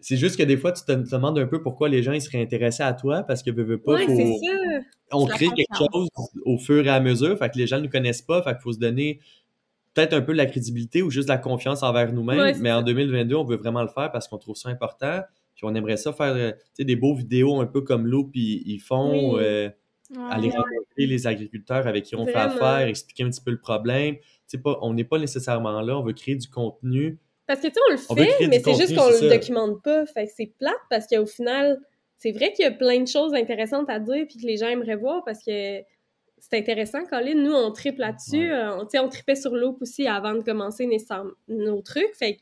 C'est juste que des fois, tu te te demandes un peu pourquoi les gens ils seraient intéressés à toi, parce que veux, veux pas, ouais, faut- c'est ça. on crée quelque chose au fur et à mesure, fait que les gens ne nous connaissent pas, fait qu'il faut se donner peut-être un peu de la crédibilité ou juste de la confiance envers nous-mêmes, Ouais, mais en ça. 2022, on veut vraiment le faire parce qu'on trouve ça important, puis on aimerait ça faire euh, des beaux vidéos un peu comme Loop, ils, ils font, Oui. euh, aller rencontrer les agriculteurs avec qui on fait affaire, expliquer un petit peu le problème. Pas, on n'est pas nécessairement là, on veut créer du contenu. Parce que, tu sais, on le fait, mais c'est juste qu'on le documente pas. Fait que c'est plate parce qu'au final, c'est vrai qu'il y a plein de choses intéressantes à dire puis que les gens aimeraient voir parce que c'est intéressant, Colin. Nous, on tripe là-dessus. Ouais. Euh, on, tu sais, on tripait sur Loop aussi avant de commencer nos trucs. Fait que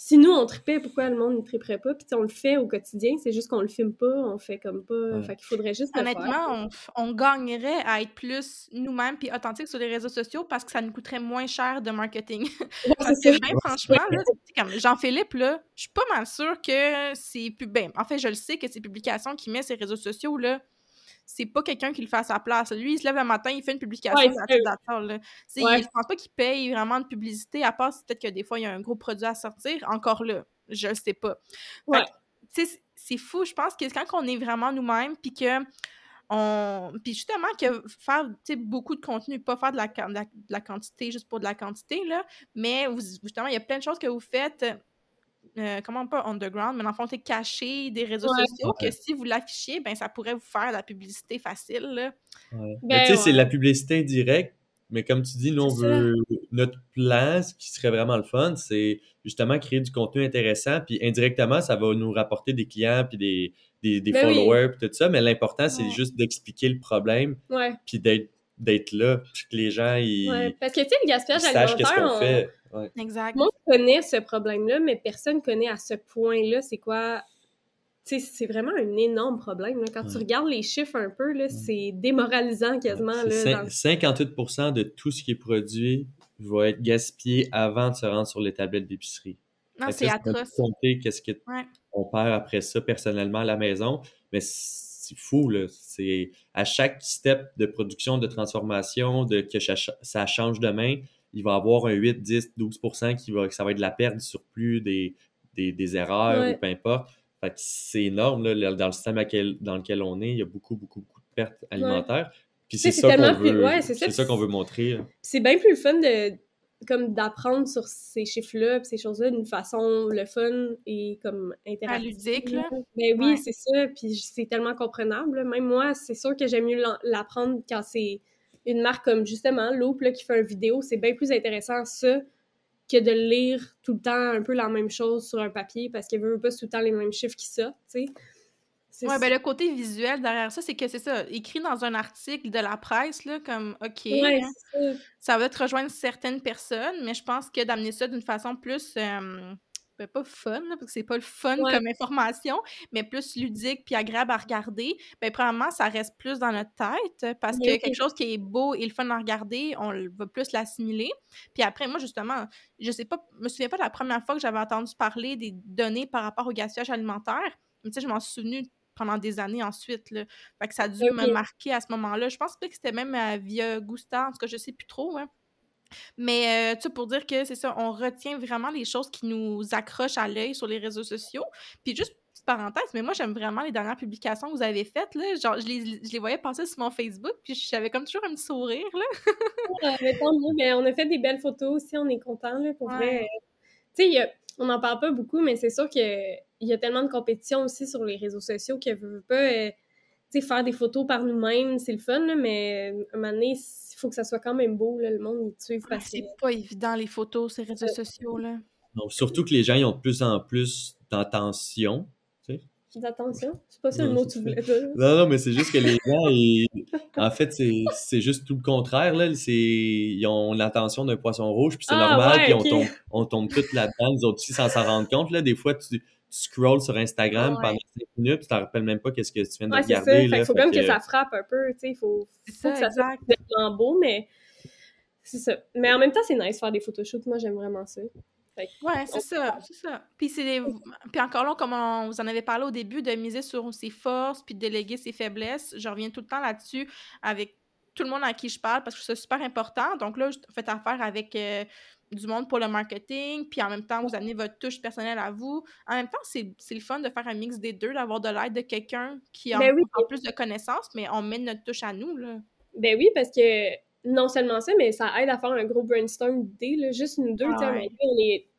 si nous, on tripait, pourquoi le monde ne triperait pas? Puis on le fait au quotidien, c'est juste qu'on le filme pas, on fait comme pas. Ouais. Fait qu'il faudrait juste le faire. Honnêtement, on, gagnerait à être plus nous-mêmes puis authentiques sur les réseaux sociaux parce que ça nous coûterait moins cher de marketing. Ouais, Parce c'est que, ça. ben, franchement, là, c'est comme Jean-Philippe, là, je suis pas mal sûre que c'est plus. Ben, en fait, je le sais que ces publications qu'il met sur les réseaux sociaux, là, c'est pas quelqu'un qui le fait à sa place. Lui, il se lève le matin, il fait une publication Ouais, là. Ouais. Je pense pas qu'il paye vraiment de publicité, à part si peut-être que des fois, il y a un gros produit à sortir. Encore là, je le sais pas. Ouais. c'est fou. Je pense que quand on est vraiment nous-mêmes, puis que on... Puis justement, que faire beaucoup de contenu, pas faire de la, de la, de la quantité juste pour de la quantité, là, mais vous- justement, il y a plein de choses que vous faites, euh, comment pas underground, mais dans le fond, c'est caché des réseaux Ouais. sociaux, Ouais. que si vous l'affichiez, ben ça pourrait vous faire de la publicité facile, là. Ouais. Ben, Mais tu sais, c'est la publicité indirecte. Mais comme tu dis, nous, on veut. Notre plan, ce qui serait vraiment le fun, c'est justement créer du contenu intéressant. Puis indirectement, ça va nous rapporter des clients, puis des, des, des ben followers, puis tout ça. Mais l'important, c'est juste d'expliquer le problème. Puis d'être d'être là, puis que les gens, ils, ouais, parce que, tu sais, le gaspillage alimentaire, qu'est-ce qu'on fait. Exact. Moi, je connais ce problème-là, mais personne connaît à ce point-là c'est quoi c'est vraiment un énorme problème. Quand tu regardes les chiffres un peu, c'est démoralisant quasiment. 58% de tout ce qui est produit va être gaspillé avant de se rendre sur les tablettes d'épicerie. Non, c'est atroce. compter qu'est-ce qu'on perd après ça personnellement à la maison, mais c'est fou, là. C'est à chaque step de production, de transformation, de que ça change demain, il va y avoir un 8, 10, 12% qui va, ça va être de la perte du surplus, des, des, erreurs ou peu importe. Fait c'est énorme, là, dans le système dans lequel on est, il y a beaucoup, beaucoup, beaucoup de pertes alimentaires. Puis c'est ça qu'on veut, c'est ça, qu'on veut montrer. C'est bien plus le fun de comme d'apprendre sur ces chiffres-là, ces choses-là d'une façon le fun et comme interactive. ludique, là. Ben oui, c'est ça, puis c'est tellement comprenable. Même moi, c'est sûr que j'aime mieux l'apprendre quand c'est une marque comme justement Loop qui fait une vidéo, c'est bien plus intéressant ça que de lire tout le temps un peu la même chose sur un papier parce qu'il veut pas tout le temps les mêmes chiffres qui sortent, tu sais. Ouais, ben le côté visuel derrière ça, c'est que c'est ça, écrit dans un article de la presse, là, comme OK, hein, ça. va te rejoindre certaines personnes, mais je pense que d'amener ça d'une façon plus euh, ben, pas fun, parce que c'est pas le fun comme information, mais plus ludique puis agréable à regarder, ben probablement ça reste plus dans notre tête parce que quelque chose qui est beau et le fun à regarder, on va plus l'assimiler. Puis après, moi, justement, je sais pas, je me souviens pas de la première fois que j'avais entendu parler des données par rapport au gaspillage alimentaire. Mais tu sais, je m'en suis pendant des années ensuite. Là. Fait que ça a dû me marquer à ce moment-là. Je pense que c'était même euh, via Gusta, en tout cas, je sais plus trop. Hein. Mais, euh, tu sais, pour dire que c'est ça, on retient vraiment les choses qui nous accrochent à l'œil sur les réseaux sociaux. Puis juste petite parenthèse, mais moi j'aime vraiment les dernières publications que vous avez faites là, genre je les, je les voyais passer sur mon Facebook, puis j'avais comme toujours un petit sourire là. mieux, mais on a fait des belles photos aussi, on est content là pour vrai. Tu sais, on n'en parle pas beaucoup, mais c'est sûr qu'il y a tellement de compétition aussi sur les réseaux sociaux que veut pas euh, faire des photos par nous-mêmes, c'est le fun, là, mais à un moment donné, il faut que ça soit quand même beau, là, le monde, il suive parce C'est pas évident, les photos, ces réseaux sociaux, là. Non, surtout que les gens, ils ont de plus en plus d'attention. D'attention? C'est pas ça le mot que tu voulais dire. Non, non, mais c'est juste que les gens, ils... en fait, c'est juste tout le contraire, là. Ils ont l'attention d'un poisson rouge, puis c'est ah, normal, puis on, tombe, on tombe toutes là-dedans, nous autres aussi, sans s'en rendre compte, là. Des fois, tu scrolls sur Instagram pendant 5 minutes, tu t'en rappelles même pas qu'est-ce que tu viens de regarder. Il faut même que... ça frappe un peu, tu sais, il faut, faut, que ça soit vraiment beau, mais c'est ça. Mais en même temps, c'est nice de faire des photoshoots, moi j'aime vraiment ça. ouais, c'est ça, c'est ça. Puis, puis encore là, comme on, vous en avez parlé au début, de miser sur ses forces, puis de déléguer ses faiblesses, je reviens tout le temps là-dessus avec tout le monde à qui je parle parce que c'est super important. Donc là, je fais affaire avec euh, du monde pour le marketing, puis en même temps, vous amenez votre touche personnelle à vous. En même temps, c'est le fun de faire un mix des deux, d'avoir de l'aide de quelqu'un qui a ben plus de connaissances, mais on met notre touche à nous, là. Ben oui, parce que non seulement ça, mais ça aide à faire un gros brainstorm d'idées, juste une deux. Ah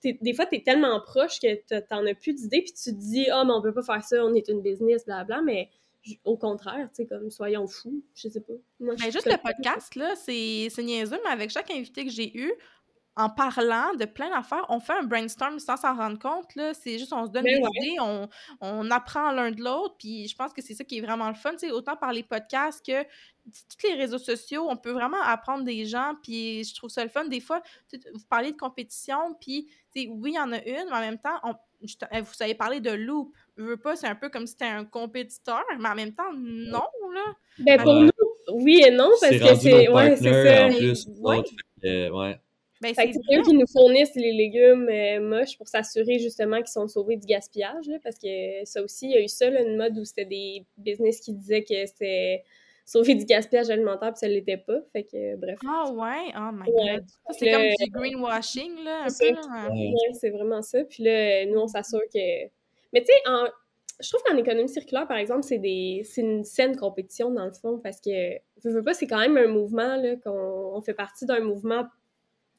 des fois, tu es tellement proche que t'en as plus d'idées, puis tu te dis « Ah, mais on peut pas faire ça, on est une business, blablabla. » Mais au contraire, tu sais, comme soyons fous, je sais pas. Moi, ben, juste le podcast, là, c'est niaiseux, mais avec chaque invité que j'ai eu, en parlant de plein d'affaires, on fait un brainstorm sans s'en rendre compte. Là. C'est juste, on se donne ben des idées, on, on, apprend l'un de l'autre. Puis je pense que c'est ça qui est vraiment le fun. autant par les podcasts que tous les réseaux sociaux, on peut vraiment apprendre des gens. Puis je trouve ça le fun. Des fois, vous parlez de compétition, puis oui, il y en a une, mais en même temps, on, eh, vous avez parlé de loop. Je veux pas, c'est un peu comme si c'était un compétiteur, mais en même temps, non, là. Ben, pour nous, oui et non, parce que c'est. Ouais, c'est ça. ouais. Ben, c'est eux qui nous fournissent les légumes euh, moches pour s'assurer justement qu'ils sont sauvés du gaspillage, là, parce que ça aussi, il y a eu ça, là, une mode où c'était des business qui disaient que c'était sauver du gaspillage alimentaire, puis ça l'était pas. Fait que, bref. Ah ouais? Oh my god. c'est comme du greenwashing, là, un peu. Ouais, c'est vraiment ça. Puis là, nous, on s'assure que... Mais tu sais, en... je trouve qu'en économie circulaire, par exemple, c'est des... une saine compétition, dans le fond, parce que, je veux pas, c'est quand même un mouvement, là, qu'on fait partie d'un mouvement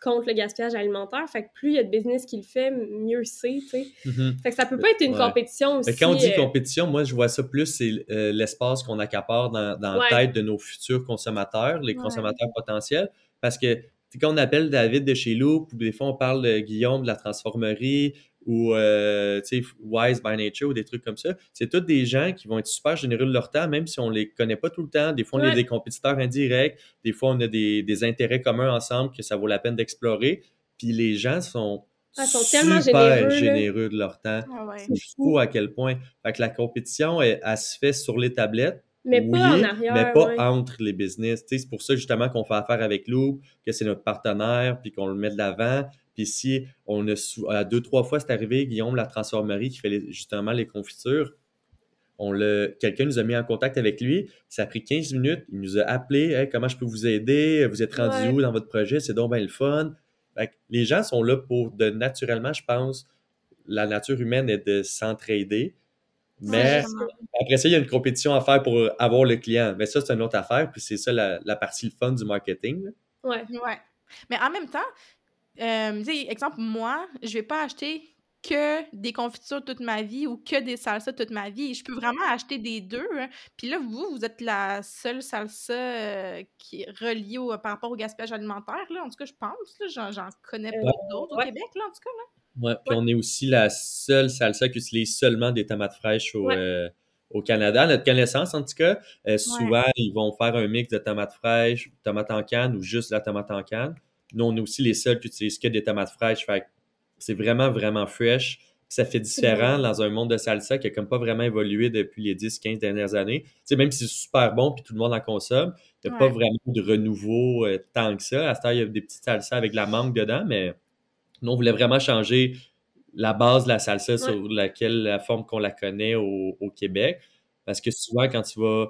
contre le gaspillage alimentaire. Fait que plus il y a de business qui le fait, mieux c'est, tu sais. Mm-hmm. Fait que ça peut pas être une compétition aussi. Mais quand on dit euh, compétition, moi, je vois ça plus, c'est euh, l'espace qu'on accapare dans, dans la tête de nos futurs consommateurs, les consommateurs potentiels. Parce que quand on appelle David de chez Loop, ou des fois on parle de Guillaume de la transformerie, ou euh, Wise by Nature ou des trucs comme ça. C'est tous des gens qui vont être super généreux de leur temps, même si on les connaît pas tout le temps. Des fois, on est des compétiteurs indirects. Des fois, on a des, des, intérêts communs ensemble que ça vaut la peine d'explorer. Puis les gens sont, ah, sont super généreux, de leur temps. Ah c'est fou à quel point. Fait que la compétition, elle, se fait sur les tablettes. Mais pas en arrière. Mais pas entre les business. C'est pour ça justement qu'on fait affaire avec Loop, que c'est notre partenaire, puis qu'on le met de l'avant. Puis si on a deux, trois fois, c'est arrivé, Guillaume la transformerie qui fait justement les confitures. On quelqu'un nous a mis en contact avec lui. Ça a pris 15 minutes. Il nous a appelé comment je peux vous aider? Vous êtes rendu où dans votre projet? C'est donc bien le fun. les gens sont là pour de naturellement, je pense, la nature humaine est de s'entraider. Mais après ça, il y a une compétition à faire pour avoir le client. Mais ça, c'est une autre affaire. Puis c'est ça la, partie le fun du marketing. Ouais. Ouais. Mais en même temps, euh, exemple, moi, je vais pas acheter que des confitures toute ma vie ou que des salsas toute ma vie. Je peux vraiment acheter des deux. Hein. Puis là, vous, vous êtes la seule salsa euh, qui est reliée par rapport au gaspillage alimentaire. Là. En tout cas, je pense. J'en, connais pas d'autres au Québec, là, en tout cas. Là. Ouais, puis on est aussi la seule salsa qui utilise seulement des tomates fraîches au, euh, au Canada. À notre connaissance, en tout cas, souvent, ils vont faire un mix de tomates fraîches, tomates en canne ou juste la tomate en canne. Nous, on est aussi les seuls qui utilisent que des tomates fraîches. Fait c'est vraiment, vraiment fresh. Ça fait différent dans un monde de salsa qui a comme pas vraiment évolué depuis les 10-15 dernières années. même si c'est super bon puis tout le monde en consomme, il n'y a pas vraiment de renouveau euh, tant que ça. À ce temps, il y a des petites salsas avec de la mangue dedans, mais nous, on voulait vraiment changer la base de la salsa sur laquelle la forme qu'on la connaît au, Québec. Parce que souvent, quand tu vas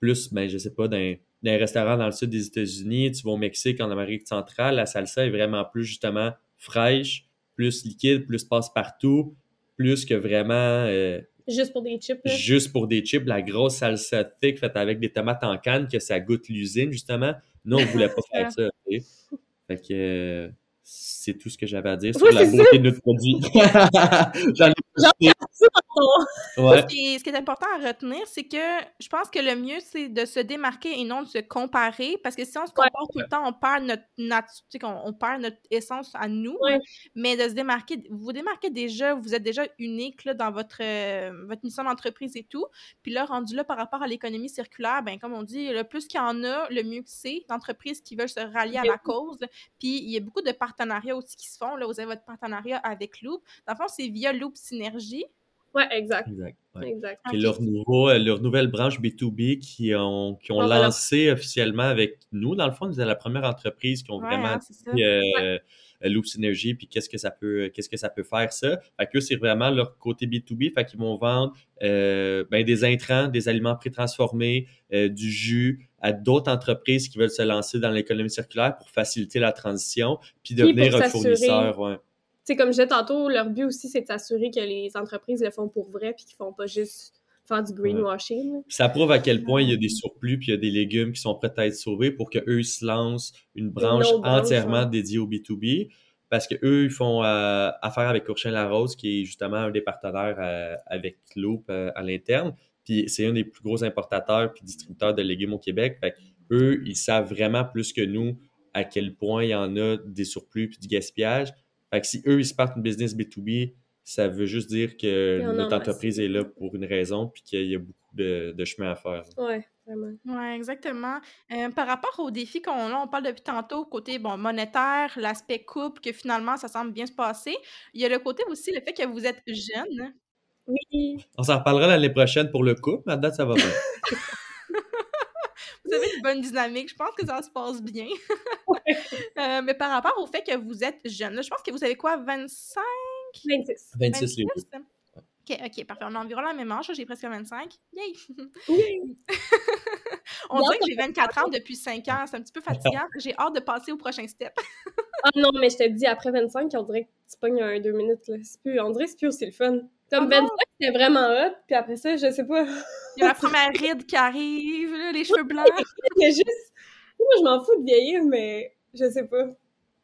plus, ben, je sais pas, dans dans les restaurants dans le sud des États-Unis, tu vas au Mexique, en Amérique centrale, la salsa est vraiment plus justement fraîche, plus liquide, plus passe-partout, plus que vraiment. Euh, juste pour des chips. Juste pour des chips, la grosse salsa thick faite avec des tomates en canne, que ça goûte l'usine, justement. Nous, on voulait pas faire ça. Fait que. C'est tout ce que j'avais à dire sur la beauté de notre produit. J'en ai ce, qui est, important à retenir, c'est que je pense que le mieux, c'est de se démarquer et non de se comparer. Parce que si on se compare tout le temps, on perd notre nature, on, perd notre essence à nous. Mais de se démarquer, vous vous démarquez déjà, vous êtes déjà unique là, dans votre, euh, votre mission d'entreprise et tout. Puis là, rendu là par rapport à l'économie circulaire, ben comme on dit, le plus qu'il y en a, le mieux que c'est d'entreprises qui veulent se rallier à la cause. Puis il y a beaucoup de partenariats aussi qui se font. Là, vous avez votre partenariat avec Loop. Dans le fond, c'est via Loop Synergie. Ouais, exact. Exact. Et leur, nouveau, euh, leur nouvelle branche B2B qui ont, qui ont lancé officiellement avec nous. Dans le fond, c'est la première entreprise qui ont vraiment hein, dit euh, Loop Synergy, puis qu'est-ce que ça peut qu'est-ce que ça peut faire ça. Fait que c'est vraiment leur côté B2B, fait qu'ils vont vendre euh, ben, des intrants, des aliments pré-transformés, euh, du jus à d'autres entreprises qui veulent se lancer dans l'économie circulaire pour faciliter la transition, puis devenir un fournisseur. Sais, comme je disais tantôt, leur but aussi, c'est de s'assurer que les entreprises le font pour vrai puis qu'ils font pas juste faire du greenwashing. Ça prouve à quel point il y a des surplus puis il y a des légumes qui sont prêts à être sauvés pour qu'eux se lancent une branche entièrement dédiée au B2B. Parce qu'eux, ils font euh, affaire avec Courchin Larose, qui est justement un des partenaires euh, avec Loop euh, à l'interne. Puis c'est un des plus gros importateurs puis distributeurs de légumes au Québec. Fait eux, ils savent vraiment plus que nous à quel point il y en a des surplus puis du gaspillage. Fait que si eux, ils se partent une business B2B, ça veut juste dire que notre entreprise est là pour une raison puis qu'il y a beaucoup de, chemin à faire. Oui, vraiment. Oui, exactement. Euh, par rapport aux défis qu'on on parle depuis tantôt, côté bon, monétaire, l'aspect couple, que finalement, ça semble bien se passer. Il y a le côté aussi, le fait que vous êtes jeune. Oui. On s'en reparlera l'année prochaine pour le couple, mais date, ça va bien. vous avez une bonne dynamique. Je pense que ça se passe bien. Euh, mais par rapport au fait que vous êtes jeune, je pense que vous avez quoi, 25? 26. 26, les OK, OK, parfait. On a environ la même âge. J'ai presque 25. Yay! On dirait que j'ai 24 ans depuis 5 ans. C'est un petit peu fatigant. J'ai hâte de passer au prochain step. ah non, mais je te dis, après 25, on dirait que tu pognes un 2 minutes. Là. Plus, on dirait que c'est plus aussi le fun. Comme 25, ah c'était vraiment hot. Puis après ça, je sais pas. Il y a la première ride qui arrive, les cheveux blancs. Il y a juste... Moi, je m'en fous de vieillir, mais je sais pas.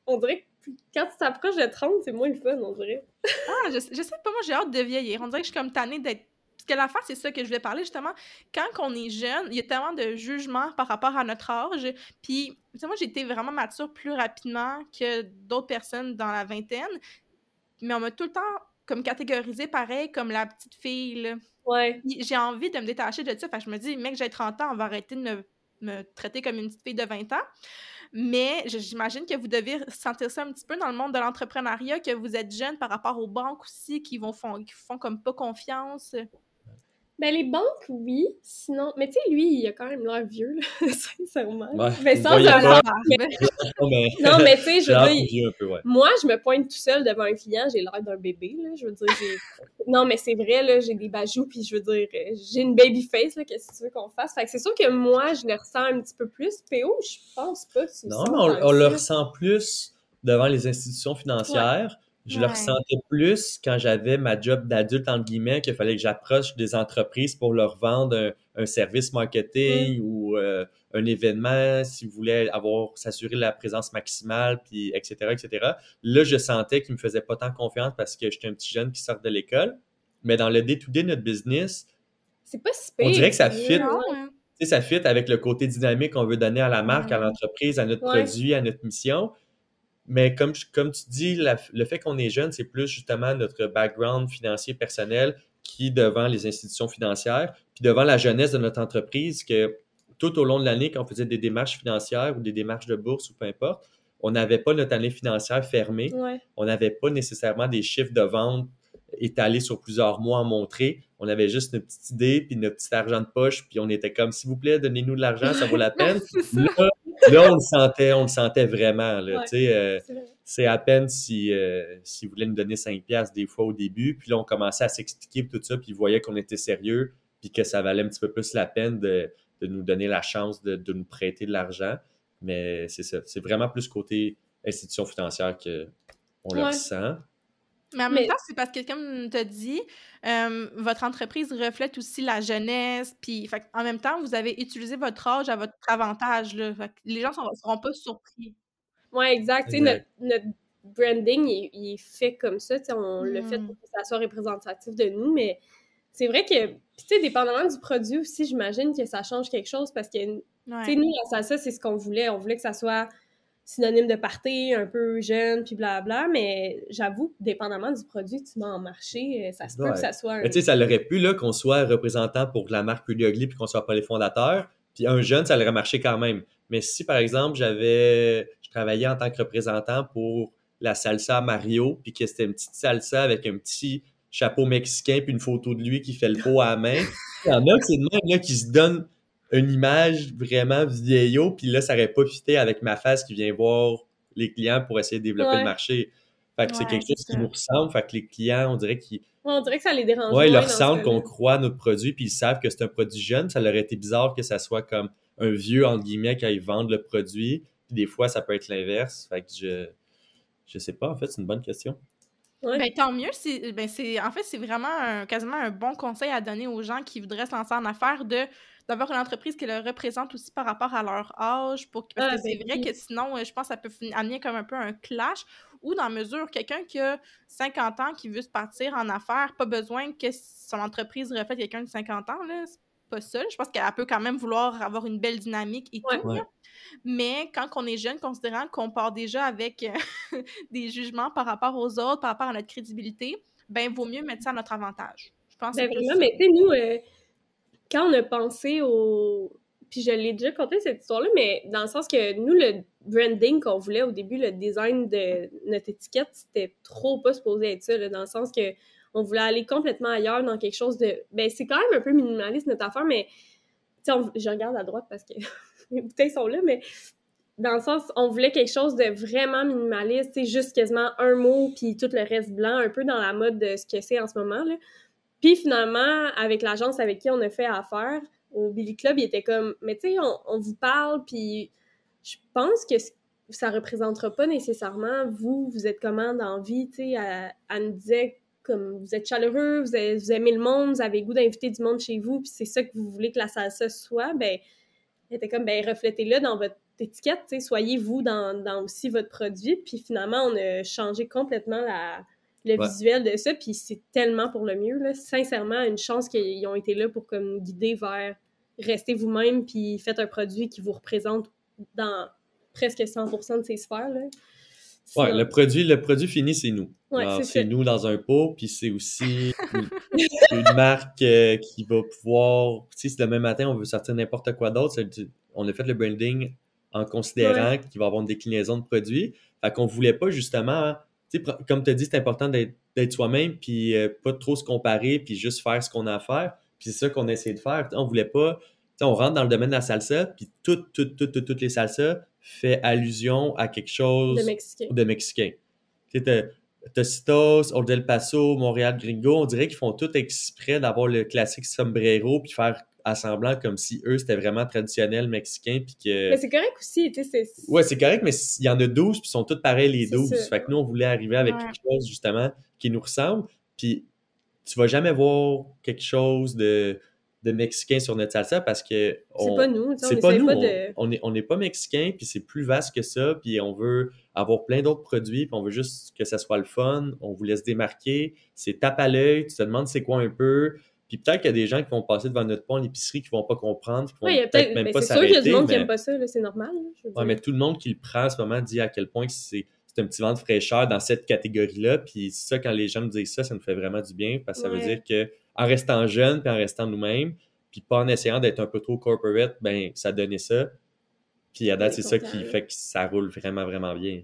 On dirait que quand tu t'approches de 30, c'est moins le fun, on dirait. ah, je, je sais pas, moi j'ai hâte de vieillir. On dirait que je suis comme tannée d'être Parce que l'affaire, c'est ça que je voulais parler justement. Quand on est jeune, il y a tellement de jugements par rapport à notre âge. Puis, moi, j'ai été vraiment mature plus rapidement que d'autres personnes dans la vingtaine. Mais on m'a tout le temps comme catégorisé pareil comme la petite fille. Là. Ouais. J'ai envie de me détacher de ça. Fait que je me dis, mec, j'ai 30 ans, on va arrêter de me, me traiter comme une petite fille de 20 ans. Mais j'imagine que vous devez sentir ça un petit peu dans le monde de l'entrepreneuriat, que vous êtes jeune par rapport aux banques aussi, qui vont font, qui font comme pas confiance. Ben, les banques, oui. Sinon, mais tu sais, lui, il a quand même l'air vieux, là, sincèrement. Ouais. Mais sans Ouais, il a un pas- mais- mais... Non, mais tu sais, je veux dire, vieux un peu, ouais. moi, je me pointe tout seul devant un client, j'ai l'air d'un bébé, là. Je veux dire, j'ai. Non, mais c'est vrai, là, j'ai des bajoux, puis je veux dire, euh, j'ai une baby face, là, qu'est-ce que tu veux qu'on fasse? Fait que c'est sûr que moi, je le ressens un petit peu plus. PO, je pense pas. que tu Non, mais on, le ressent plus devant les institutions financières. Je le Ouais. ressentais plus quand j'avais ma job d'adulte, entre guillemets, qu'il fallait que j'approche des entreprises pour leur vendre un, un service marketing ou euh, un événement, si vous voulez avoir, s'assurer la présence maximale, puis etc., etc. Là, je sentais qu'ils me faisaient pas tant confiance parce que j'étais un petit jeune qui sort de l'école. Mais dans le day-to-day de notre business, C'est pas si On dirait que ça fit. hein. ça fit avec le côté dynamique qu'on veut donner à la marque, à l'entreprise, à notre Ouais. produit, à notre mission. Mais comme, comme tu dis, la- le fait qu'on est jeune, c'est plus justement notre background financier personnel qui, devant les institutions financières, puis devant la jeunesse de notre entreprise, que tout au long de l'année, quand on faisait des démarches financières ou des démarches de bourse ou peu importe, on n'avait pas notre année financière fermée Ouais. on n'avait pas nécessairement des chiffres de vente étalés sur plusieurs mois à montrer. On avait juste notre petite idée, puis notre petit argent de poche, puis on était comme, s'il vous plaît, donnez-nous de l'argent, ça vaut la peine. Là, là, on le sentait, on le sentait vraiment. Ouais. tu sais, euh, C'est à peine si, euh, s'ils voulaient nous donner 5 piastres des fois au début, puis là, on commençait à s'expliquer tout ça, puis ils voyaient qu'on était sérieux, puis que ça valait un petit peu plus la peine de, de nous donner la chance de, de nous prêter de l'argent. Mais c'est ça, c'est vraiment plus côté institution financière qu'on le Ouais. ressent. Mais en Mais- même temps, c'est parce que, comme tu as dit, euh, votre entreprise reflète aussi la jeunesse. Puis, fait, en même temps, vous avez utilisé votre âge à votre avantage. Là, Fait les gens ne seront pas surpris. Ouais, exact. Tu sais, notre, notre branding, il, est- il est fait comme ça. tu sais, On le fait pour que ça soit représentatif de nous, mais c'est vrai que, tu sais, dépendamment du produit aussi, j'imagine que ça change quelque chose parce que, tu sais, nous, la salsa, c'est ce qu'on voulait. On voulait que ça soit synonyme de party, un peu jeune, puis blabla, mais j'avoue, dépendamment du produit, tu mets en marché, euh, ça se peut Ouais. que ça soit un... Tu sais, ça l'aurait pu, là, qu'on soit représentant pour la marque Ugly puis qu'on soit pas les fondateurs. Puis un jeune, ça aurait marché quand même. Mais si, par exemple, j'avais... Je travaillais en tant que représentant pour la salsa Mario, puis que c'était une petite salsa avec un petit chapeau mexicain puis une photo de lui qui fait le pot à la main. Il y en a que c'est de même, là, qui se donnent une image vraiment vieillot, puis là, ça aurait pas fité avec ma face qui vient voir les clients pour essayer de développer Ouais. le marché. Fait que c'est quelque chose qui nous ressemble. Fait que les clients, on dirait qu'ils Ouais, on dirait que ça les dérange Ouais, ils leur semble qu'on croit à notre produit, puis ils savent que c'est un produit jeune. Ça leur aurait été bizarre que ça soit comme un vieux, entre guillemets, quand ils vendent le produit. Puis des fois, ça peut être l'inverse. Fait que je... Je sais pas, en fait, c'est une bonne question. Ouais. Ben, tant mieux. C'est, ben, c'est, en fait, c'est vraiment un- quasiment un bon conseil à donner aux gens qui voudraient se lancer en affaires de d'avoir une entreprise qui le représente aussi par rapport à leur âge. Pour, parce Ah, que c'est ben vrai que sinon, euh, je pense que ça peut amener comme un peu un clash. Ou dans la mesure, quelqu'un qui a 50 ans qui veut se partir en affaires, pas besoin que son entreprise reflète quelqu'un de 50 ans. Là. C'est pas ça. Je pense qu'elle peut quand même vouloir avoir une belle dynamique et Ouais. tout. Ouais. Mais quand on est jeune, considérant qu'on part déjà avec euh, des jugements par rapport aux autres, par rapport à notre crédibilité, ben vaut mieux mettre ça à notre avantage. Je pense Ben vraiment, ça. mais tu sais, nous, euh, quand on a pensé au. Puis je l'ai déjà conté cette histoire-là, mais dans le sens que nous, le branding qu'on voulait au début, le design de notre étiquette, c'était trop pas supposé être ça, dans le sens que on voulait aller complètement ailleurs dans quelque chose de. Ben, c'est quand même un peu minimaliste notre affaire, mais. On- je regarde à droite parce que les bouteilles sont là, mais dans le sens, on voulait quelque chose de vraiment minimaliste, sais, juste quasiment un mot, puis tout le reste blanc, un peu dans la mode de ce que c'est en ce moment, là. Puis finalement, avec l'agence avec qui on a fait affaire, au Billy Club, il était comme, mais tu sais, on, on vous parle, puis je pense que ça représentera pas nécessairement vous, vous êtes comment dans vie, tu sais, elle, nous disait comme vous êtes chaleureux, vous aimez le monde, vous avez le goût d'inviter du monde chez vous, puis c'est ça que vous voulez que la salsa soit, ben, elle était comme, ben, reflétez-le dans votre étiquette, tu sais, soyez vous dans, dans aussi votre produit, puis finalement, on a changé complètement la, le visuel de ça, puis c'est tellement pour le mieux, là. Sincèrement, une chance qu'ils ont été là pour comme guider vers restez vous-même, puis faites un produit qui vous représente dans presque 100% de ces sphères, là. Ouais, le produit, le produit fini, c'est nous. Ouais, c'est nous dans un pot, puis c'est aussi une, marque euh, qui va pouvoir. Si demain matin on veut sortir n'importe quoi d'autre, on a fait le branding en considérant qu'il va y avoir une déclinaison de produits. Fait qu'on voulait pas justement. Sais, comme tu as dit, c'est important d'être soi-même, puis euh, pas trop se comparer, puis juste faire ce qu'on a à faire. Puis c'est ça qu'on a essayé de faire. On voulait pas. on rentre dans le domaine de la salsa, puis toutes, toutes, toutes, toutes, toutes les salsas fait allusion à quelque chose De Mexicain. de t'as- Tocitos, Old El Paso, Montréal Gringo, on dirait qu'ils font tout exprès d'avoir le classique sombrero puis faire à semblant comme si eux c'était vraiment traditionnel mexicain puis que Mais c'est correct aussi, tu sais, c'est... ouais c'est correct mais il y en a 12 puis ils sont tous pareils les C'est 12 ça. fait que nous on voulait arriver avec Ouais. quelque chose justement qui nous ressemble. Puis tu vas jamais voir quelque chose de de mexicain sur notre salsa parce que C'est pas nous, c'est pas nous, pas on- de... on n'est on n'est pas mexicain, puis c'est plus vaste que ça, puis on veut avoir plein d'autres produits, puis on veut juste que ça soit le fun, on vous laisse démarquer, c'est tape à l'œil, tu te demandes c'est quoi un peu, puis peut-être qu'il y a des gens qui vont passer devant notre pont à l'épicerie qui vont pas comprendre, qui vont Ouais, il y a peut-être même mais pas c'est sûr qu'il y a du s'arrêter, monde qui mais, aime pas ça, c'est normal, là, je veux ouais, dire. mais tout le monde qui le prend en ce moment dit à quel point c'est c'est un petit vent de fraîcheur dans cette catégorie-là, puis ça, quand les gens nous disent ça, ça nous fait vraiment du bien, parce que ça veut dire que en restant jeune, puis en restant nous-mêmes, puis pas en essayant d'être un peu trop corporate, ben ça donnait ça. Puis à date, c'est ça qui fait que ça roule vraiment, vraiment bien.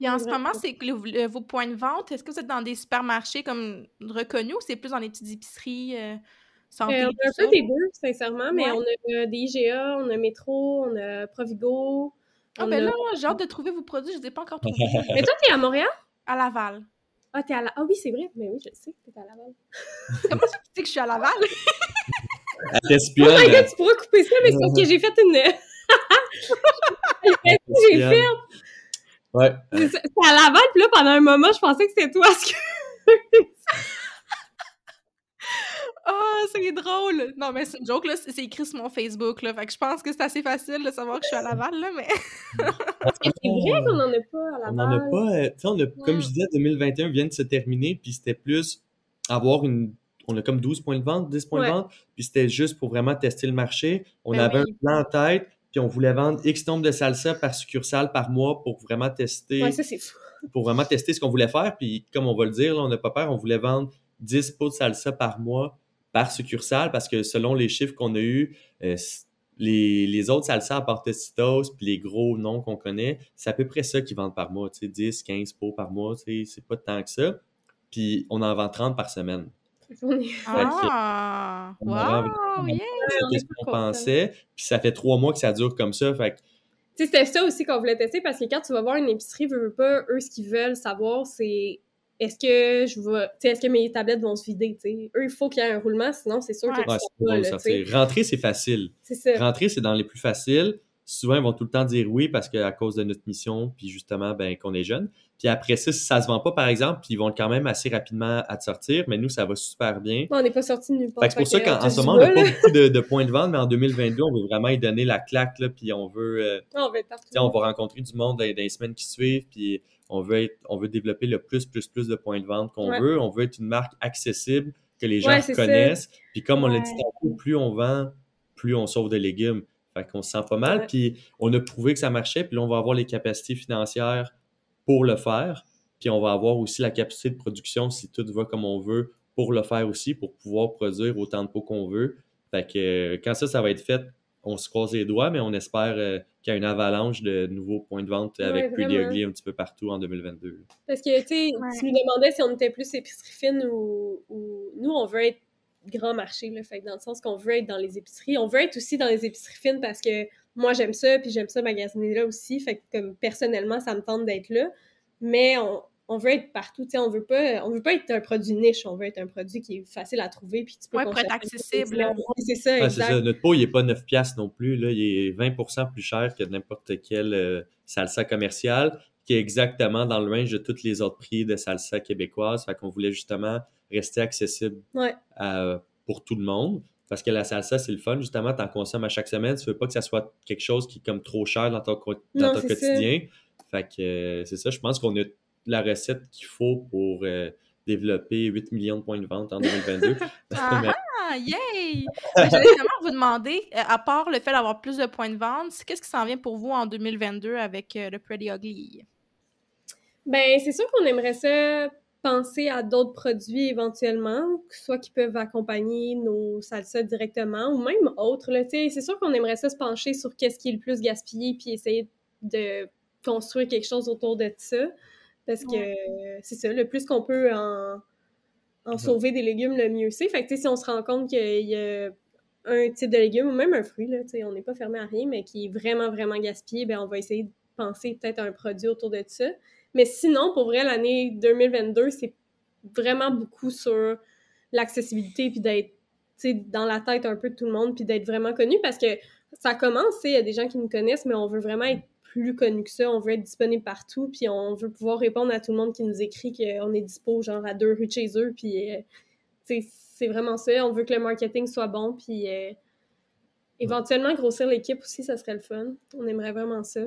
Et en ce moment, c'est que le- le- vos points de vente, est-ce que vous êtes dans des supermarchés comme reconnus ou c'est plus dans les petites épiceries euh, santé? Euh, on a un ça? peu des deux, sincèrement, mais Ouais. on a euh, des IGA, on a Métro, on a Provigo. Ah on ben a- là, j'ai hâte de trouver vos produits, je ne les ai pas encore trouvés. Mais toi, t'es à Montréal? à Laval. Ah, t'es à la... Ah oui, c'est vrai. Mais oui, je sais, t'es à Laval. Comment ça tu sais que je suis à Laval? T'espionne. Oh my god, elle tu pourras couper ça, mais c'est parce que j'ai fait une... j'ai fait... Ouais. C'est à Laval, puis là, pendant un moment, je pensais que c'était toi. parce que- Ah, c'est drôle! Non, mais c'est une joke, là. C'est écrit sur mon Facebook, là. Fait que je pense que c'est assez facile de savoir que je suis à Laval, là, mais... C'est vrai qu'on en a pas à On Laval. n'en a pas. euh, tu sais, on a, comme Ouais. je disais, 2021 vient de se terminer, puis c'était plus avoir une. On a comme 12 points de vente, 10 points Ouais. de vente, puis c'était juste pour vraiment tester le marché. On Ben avait oui. un plan en tête, puis on voulait vendre X nombre de salsa par succursale par mois pour vraiment tester, Ouais, ça, c'est fou. pour vraiment tester ce qu'on voulait faire. Puis comme on va le dire, là, on n'a pas peur, on voulait vendre 10 pots de salsa par mois par succursale parce que selon les chiffres qu'on a eus, euh, les, les autres salsas à part Tocitos puis les gros noms qu'on connaît, c'est à peu près ça qu'ils vendent par mois, tu sais, 10, 15 pots par mois, tu sais, c'est pas tant que ça. Puis on en vend 30 par semaine. On est- Ah! Wow! Yeah! on C'était est ce qu'on pensait. Puis ça fait trois mois que ça dure comme ça. Fait que Tu sais, c'était ça aussi qu'on voulait tester parce que quand tu vas voir une épicerie, veux, veux pas, eux, ce qu'ils veulent savoir, c'est est-ce que je vais, est-ce que mes tablettes vont se vider. Eux, il faut qu'il y ait un roulement, sinon c'est sûr Ouais. que ouais, tu c'est pas, ça. là. C'est- Rentrer, c'est facile. C'est ça. Rentrer, c'est dans les plus faciles. Souvent, ils vont tout le temps dire oui parce qu'à cause de notre mission, puis justement, ben, qu'on est jeune. Puis après ça, si ça se vend pas, par exemple, puis ils vont quand même assez rapidement à te sortir, mais nous, ça va super bien. On n'est pas sorti nulle part. C'est pour ça qu'en que, en ce moment, on n'a pas beaucoup de, de points de vente, mais en 2022, on veut vraiment y donner la claque, là, puis on veut, euh, On va on va rencontrer du monde dans, dans les semaines qui suivent, puis on veut être, on veut développer le plus, plus, plus de points de vente qu'on Ouais. veut. On veut être une marque accessible, que les gens Ouais, connaissent. Puis comme on l'a dit tantôt, plus on vend, plus on sauve de légumes. Fait qu'on se sent pas mal. Puis on a prouvé que ça marchait, puis là, on va avoir les capacités financières pour le faire. Puis on va avoir aussi la capacité de production si tout va comme on veut pour le faire aussi, pour pouvoir produire autant de pots qu'on veut. Fait que euh, quand ça, ça va être fait, on se croise les doigts, mais on espère euh, qu'il y a une avalanche de nouveaux points de vente Ouais, avec Pretty. Ugly un petit peu partout en 2022. Parce que, tu sais, Ouais. tu nous demandais si on était plus épicerie fine ou, ou... Nous, on veut être grand marché, là. Fait que dans le sens qu'on veut être dans les épiceries. On veut être aussi dans les épiceries fines parce que moi, j'aime ça, puis j'aime ça magasiner là aussi. Fait que, comme, personnellement, ça me tente d'être là. Mais on, on veut être partout, tu sais. On veut pas... On veut pas être un produit niche. On veut être un produit qui est facile à trouver, puis tu peux Ouais, pour être constater que accessible, c'est ça, Ouais, exact. ça. Notre pot, il n'est pas 9$ piastres non plus. Là. Il est 20% plus cher que n'importe quelle euh, salsa commerciale, qui est exactement dans le range de tous les autres prix de salsa québécoise. Fait qu'on voulait justement rester accessible Ouais. à- pour tout le monde. Parce que la salsa, c'est le fun, justement, tu en consommes à chaque semaine. Tu veux pas que ça soit quelque chose qui est comme trop cher dans ton, co- dans Non, ton c'est ça. quotidien. Fait que euh, c'est ça, je pense qu'on a la recette qu'il faut pour euh, développer 8 millions de points de vente en 2022. ah, yay! J'allais vraiment vous demander, euh, à part le fait d'avoir plus de points de vente, qu'est-ce qui s'en vient pour vous en 2022 avec euh, le Pretty Ugly? Ben, c'est sûr qu'on aimerait ça penser à d'autres produits éventuellement, soit qui peuvent accompagner nos salsas directement ou même autres. C'est sûr qu'on aimerait ça se pencher sur qu'est-ce qui est le plus gaspillé puis essayer de construire quelque chose autour de ça. Parce que c'est ça, le plus qu'on peut en, en sauver des légumes, le mieux c'est. Fait que si on se rend compte qu'il y a un type de légume ou même un fruit, là, on n'est pas fermé à rien, mais qui est vraiment, vraiment gaspillé, ben on va essayer de penser peut-être à un produit autour de ça. Mais sinon, pour vrai, l'année 2022, c'est vraiment beaucoup sur l'accessibilité puis d'être dans la tête un peu de tout le monde puis d'être vraiment connu parce que ça commence, il y a des gens qui nous connaissent, mais on veut vraiment être plus connu que ça. On veut être disponible partout, puis on veut pouvoir répondre à tout le monde qui nous écrit qu'on est dispo, genre à deux rues de chez eux, puis euh, c'est vraiment ça. On veut que le marketing soit bon, puis euh, éventuellement grossir l'équipe aussi, ça serait le fun. On aimerait vraiment ça.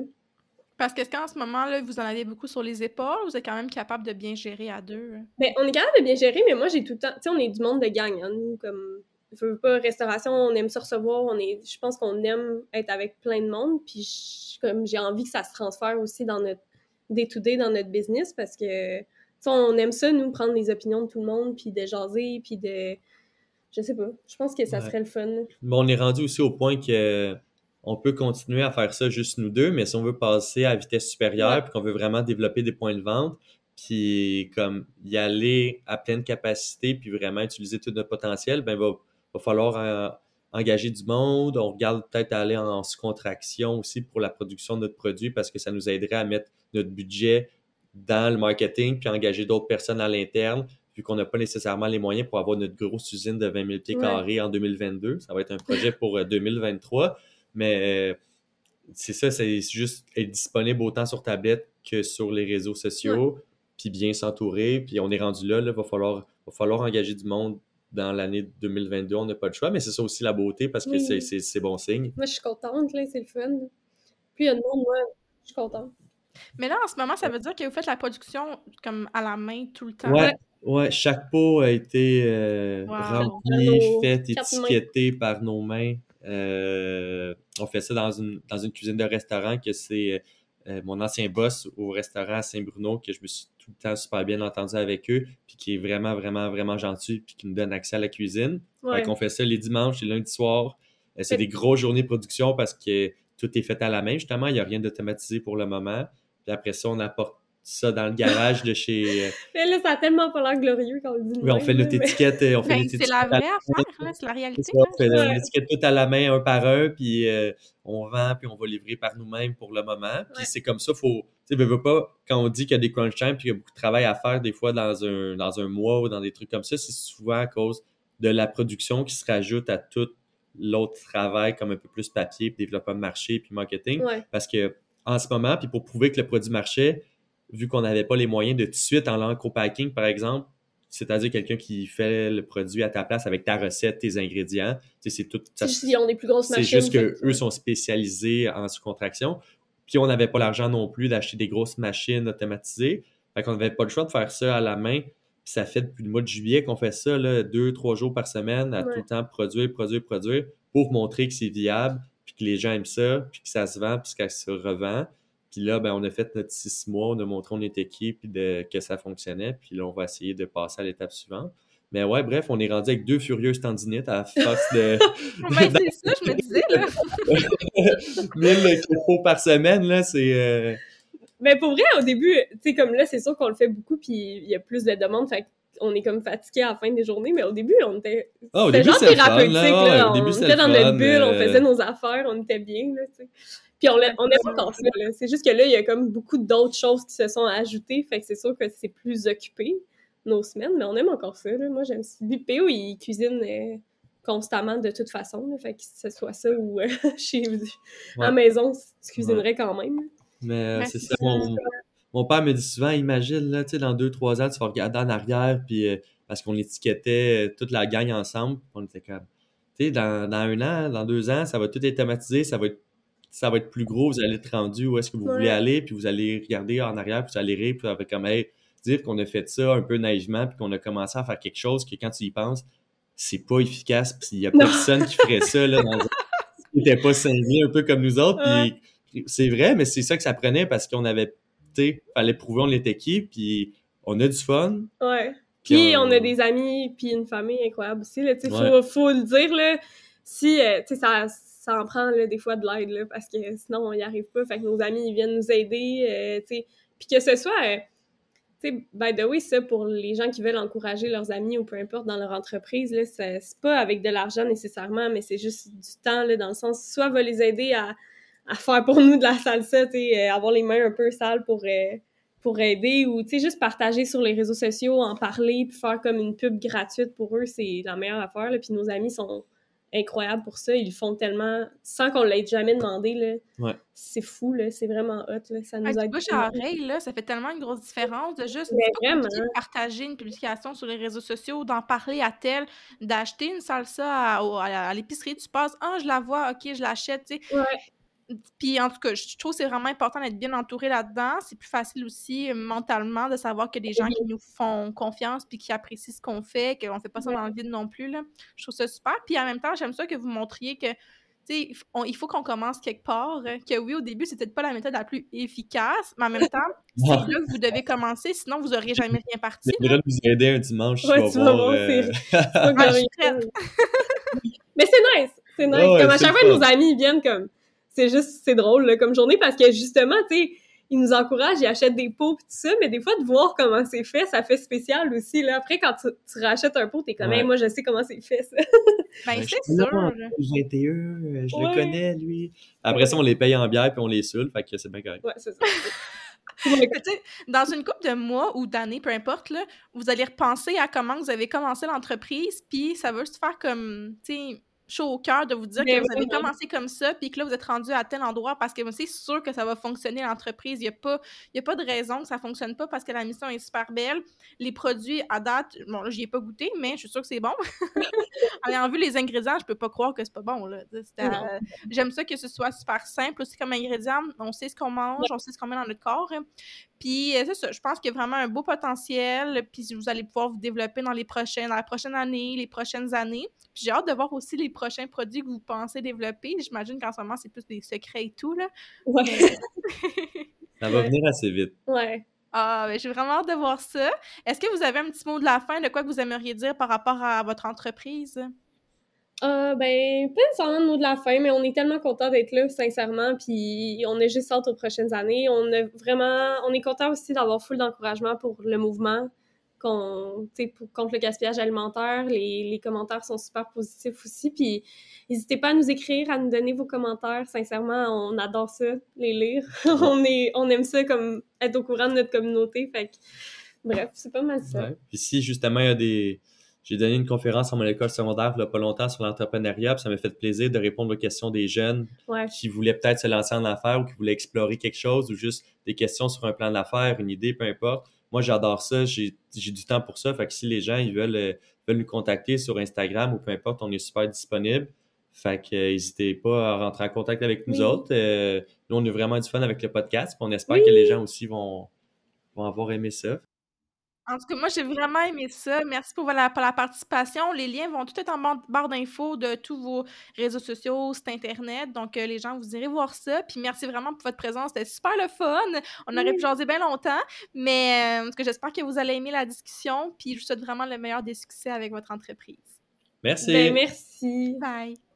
Parce qu'est-ce qu'en ce moment, là, vous en avez beaucoup sur les épaules, vous êtes quand même capable de bien gérer à deux? Bien, on est capable de bien gérer, mais moi, j'ai tout le temps... Tu sais, on est du monde de gang, hein, nous, comme... Je veux pas, restauration, on aime se recevoir, on est... Je pense qu'on aime être avec plein de monde, puis comme j'ai envie que ça se transfère aussi dans notre day-to-day, dans notre business, parce que, on aime ça, nous, prendre les opinions de tout le monde, puis de jaser, puis de... Je sais pas. Je pense que ça serait le fun. Bon, on est rendu aussi au point que on peut continuer à faire ça juste nous deux, mais si on veut passer à vitesse supérieure, puis qu'on veut vraiment développer des points de vente, puis comme y aller à pleine capacité, puis vraiment utiliser tout notre potentiel, ben va, va falloir euh, engager du monde. On regarde peut-être aller en, sous-contraction aussi pour la production de notre produit parce que ça nous aiderait à mettre notre budget dans le marketing, puis engager d'autres personnes à l'interne, vu qu'on n'a pas nécessairement les moyens pour avoir notre grosse usine de 20 000 pieds carrés en 2022. Ça va être un projet pour 2023. Mais euh, c'est ça, c'est juste être disponible autant sur tablette que sur les réseaux sociaux, puis bien s'entourer. Puis on est rendu là, il va, falloir, va falloir engager du monde dans l'année 2022. On n'a pas de choix, mais c'est ça aussi la beauté parce que c'est bon signe. Moi, je suis contente, c'est le fun. Puis il y a de monde, moi, je suis contente. Mais là, en ce moment, ça veut dire que vous faites la production comme à la main tout le temps. Ouais, ouais chaque pot a été euh, rempli, fait, étiqueté par nos mains. Euh, on fait ça dans une, dans une cuisine de restaurant que c'est euh, mon ancien boss au restaurant à Saint-Bruno, que je me suis tout le temps super bien entendu avec eux, puis qui est vraiment, vraiment, vraiment gentil, puis qui nous donne accès à la cuisine. Ouais. Fait fait ça les dimanches et lundi soir. Euh, c'est des grosses journées de production parce que tout est fait à la main, justement. Il n'y a rien d'automatisé pour le moment. Puis après ça, on apporte ça dans le garage de chez. Euh, mais là, ça a tellement pas l'air glorieux quand on le dit. Oui, on fait notre étiquette. On fait ben, c'est la vraie affaire, c'est la réalité. on fait l'étiquette tout à la main, un par un, puis euh, on vend, puis on va livrer par nous-mêmes pour le moment. Puis c'est comme ça, faut. Tu sais, veux pas, quand on dit qu'il y a des crunch time, puis qu'il y a beaucoup de travail à faire, des fois, dans un, dans un mois ou dans des trucs comme ça, c'est souvent à cause de la production qui se rajoute à tout l'autre travail, comme un peu plus papier, puis développement de marché, puis marketing. Parce que en ce moment, puis pour prouver que le produit marchait, vu qu'on n'avait pas les moyens de tout de suite en packing par exemple, c'est-à-dire quelqu'un qui fait le produit à ta place avec ta recette, tes ingrédients. C'est tout. Ça, si on est plus grosses C'est juste qu'eux sont spécialisés en sous-contraction. Puis on n'avait pas l'argent non plus d'acheter des grosses machines automatisées. Fait qu'on n'avait pas le choix de faire ça à la main. Puis ça fait depuis le mois de juillet qu'on fait ça, là, deux, trois jours par semaine, à tout le temps produire, produire, produire, pour montrer que c'est viable, puis que les gens aiment ça, puis que ça se vend, puis que ça se revend. Puis là, ben, on a fait notre six mois, on a montré on était qui, puis de, que ça fonctionnait. Puis là, on va essayer de passer à l'étape suivante. Mais ouais, bref, on est rendu avec deux furieuses tendinites à force de. ben, c'est ça, je me disais, là. 1000 kilos par semaine, là, c'est. Euh... Mais pour vrai, au début, tu sais, comme là, c'est sûr qu'on le fait beaucoup, puis il y a plus de demandes, fait on est comme fatigué à la fin des journées, mais au début, on était. Ah, au début, c'était thérapeutique, là. on était dans notre bulle, on euh. faisait nos affaires, on était bien, là, tu sais. Puis on n'aime pas encore ça. C'est juste que là, il y a comme beaucoup d'autres choses qui se sont ajoutées. Fait que c'est sûr que c'est plus occupé nos semaines, mais on aime encore ça. Là. Moi, j'aime ça. Lui, PO, il cuisine euh, constamment de toute façon. Fait que ce soit ça ou euh, chez à la maison, tu cuisinerais quand même. Mais euh, c'est ça. Mon, père me dit souvent, imagine, là, tu sais, dans deux, trois ans, tu vas regarder en arrière, puis parce qu'on étiquettait toute la gang ensemble, on était comme, tu sais, dans, dans un an, dans deux ans, ça va tout être automatisé, ça va être ça va être plus gros, vous allez être rendu où est-ce que vous voulez aller, puis vous allez regarder en arrière, puis vous allez rire, puis avec comme, hey, dire qu'on a fait ça un peu naïvement, puis qu'on a commencé à faire quelque chose que quand tu y penses, c'est pas efficace, puis il y a personne qui ferait ça là, dans un... qui n'était pas cinglé un peu comme nous autres. Puis c'est vrai, mais c'est ça que ça prenait parce qu'on avait, tu fallait prouver on était qui, puis on a du fun. Ouais. Puis on... a des amis, puis une famille incroyable aussi. Là, faut, faut le dire, là, si, euh, tu sais, ça, ça en prend des fois de l'aide, parce que sinon, on n'y arrive pas. Fait que nos amis, viennent nous aider, euh. Puis que ce soit, euh, tu sais, by the way, ça, pour les gens qui veulent encourager leurs amis ou peu importe dans leur entreprise, là, c'est pas avec de l'argent nécessairement, mais c'est juste du temps, là, dans le sens, soit va les aider à, à faire pour nous de la salsa, tu sais, avoir les mains un peu sales pour pour aider ou tu sais juste partager sur les réseaux sociaux, en parler, puis faire comme une pub gratuite pour eux, c'est la meilleure affaire. Là. Puis nos amis sont incroyables pour ça, ils le font tellement sans qu'on l'ait jamais demandé là. Ouais. C'est fou là, c'est vraiment hot là, ça nous aide. là, ça fait tellement une grosse différence de juste partager une publication sur les réseaux sociaux, d'en parler à tel, d'acheter une salsa à, à, l'épicerie, tu passes, ah je la vois, ok je l'achète, tu sais. Ouais. Puis en tout cas, je trouve que c'est vraiment important d'être bien entouré là-dedans. C'est plus facile aussi euh, mentalement de savoir que des gens qui nous font confiance puis qui apprécient ce qu'on fait, qu'on fait pas ça dans le vide non plus. Là. Je trouve ça super. Puis en même temps, j'aime ça que vous montriez que il faut qu'on commence quelque part. Euh, que oui, au début, c'était pas la méthode la plus efficace, mais en même temps, c'est là que vous devez commencer, sinon vous n'aurez jamais rien parti. C'est de vous aider un dimanche. Ouais, tu vas voir, euh, mais c'est nice, c'est nice. comme à chaque fois, nos amis viennent comme c'est juste, c'est drôle comme journée parce que justement, tu sais, ils nous encouragent, ils achètent des pots et tout ça, mais des fois, de voir comment c'est fait, ça fait spécial aussi. Là. Après, quand tu, rachètes un pot, t'es comme, moi, je sais comment c'est fait, ça. ben, c'est sûr. J'ai été eux, je le connais, lui. Après ça, on les paye en bière puis on les saoule, fait que c'est bien correct. Ouais, c'est ça. dans une couple de mois ou d'années, peu importe, là, vous allez repenser à comment vous avez commencé l'entreprise, puis ça va se faire comme, tu sais, chaud au cœur de vous dire que vous avez commencé comme ça, puis que là, vous êtes rendu à tel endroit parce que c'est sûr que ça va fonctionner l'entreprise. Il n'y a, pas, a pas de raison que ça ne fonctionne pas parce que la mission est super belle. Les produits, à date, bon, là, j'y ai pas goûté, mais je suis sûre que c'est bon. en ayant vu les ingrédients, je peux pas croire que c'est pas bon. Là. J'aime ça que ce soit super simple aussi comme ingrédient. On sait ce qu'on mange, on sait ce qu'on met dans notre corps. Puis euh, c'est ça, je pense qu'il y a vraiment un beau potentiel, puis vous allez pouvoir vous développer dans les prochaines, dans la prochaine année, les prochaines années. Puis j'ai hâte de voir aussi les prochains produits que vous pensez développer. J'imagine qu'en ce moment, c'est plus des secrets et tout, là. Ouais. ça va venir assez vite. Ouais. Ah, ben, j'ai vraiment hâte de voir ça. Est-ce que vous avez un petit mot de la fin de quoi que vous aimeriez dire par rapport à votre entreprise? Euh, ben, pas nécessairement le mot de la fin, mais on est tellement content d'être là, sincèrement, puis on est juste hâte aux prochaines années. On a vraiment, on est content aussi d'avoir full d'encouragement pour le mouvement qu'on, contre le gaspillage alimentaire. Les, les, commentaires sont super positifs aussi, puis n'hésitez pas à nous écrire, à nous donner vos commentaires. Sincèrement, on adore ça, les lire. on est, on aime ça comme être au courant de notre communauté, fait que, bref, c'est pas mal ça. Puis si justement il y a des j'ai donné une conférence à mon école secondaire il n'y a pas longtemps sur l'entrepreneuriat, ça m'a fait plaisir de répondre aux questions des jeunes qui voulaient peut-être se lancer en affaires ou qui voulaient explorer quelque chose ou juste des questions sur un plan d'affaires, une idée, peu importe. Moi, j'adore ça, j'ai du temps pour ça. Fait que si les gens ils veulent, euh, veulent nous contacter sur Instagram ou peu importe, on est super disponible. Fait que euh, n'hésitez pas à rentrer en contact avec nous autres. Euh, nous, on a vraiment du fun avec le podcast. On espère que les gens aussi vont, vont avoir aimé ça. En tout cas, moi, j'ai vraiment aimé ça. Merci pour la, la participation. Les liens vont tout être en barre, d'infos de tous vos réseaux sociaux, site Internet. Donc, euh, les gens, vous irez voir ça. Puis, merci vraiment pour votre présence. C'était super le fun. On aurait pu jaser bien longtemps. Mais euh, que j'espère que vous allez aimer la discussion. Puis, je vous souhaite vraiment le meilleur des succès avec votre entreprise. Merci. Ben, merci. Bye.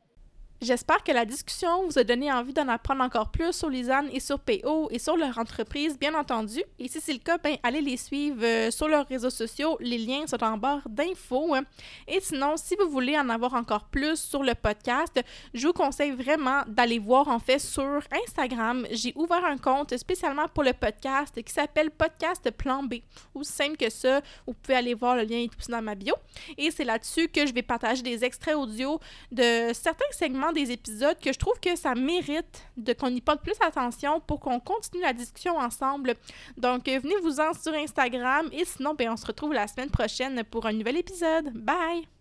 J'espère que la discussion vous a donné envie d'en apprendre encore plus sur Lisanne et sur PO et sur leur entreprise, bien entendu. Et si c'est le cas, ben, allez les suivre euh, sur leurs réseaux sociaux. Les liens sont en barre d'infos. Hein. Et sinon, si vous voulez en avoir encore plus sur le podcast, je vous conseille vraiment d'aller voir en fait sur Instagram. J'ai ouvert un compte spécialement pour le podcast qui s'appelle Podcast Plan B. Aussi simple que ça, vous pouvez aller voir le lien est tout dans ma bio. Et c'est là-dessus que je vais partager des extraits audio de certains segments des épisodes que je trouve que ça mérite de qu'on y porte plus attention pour qu'on continue la discussion ensemble. Donc, euh, venez-vous-en sur Instagram et sinon, ben, on se retrouve la semaine prochaine pour un nouvel épisode. Bye!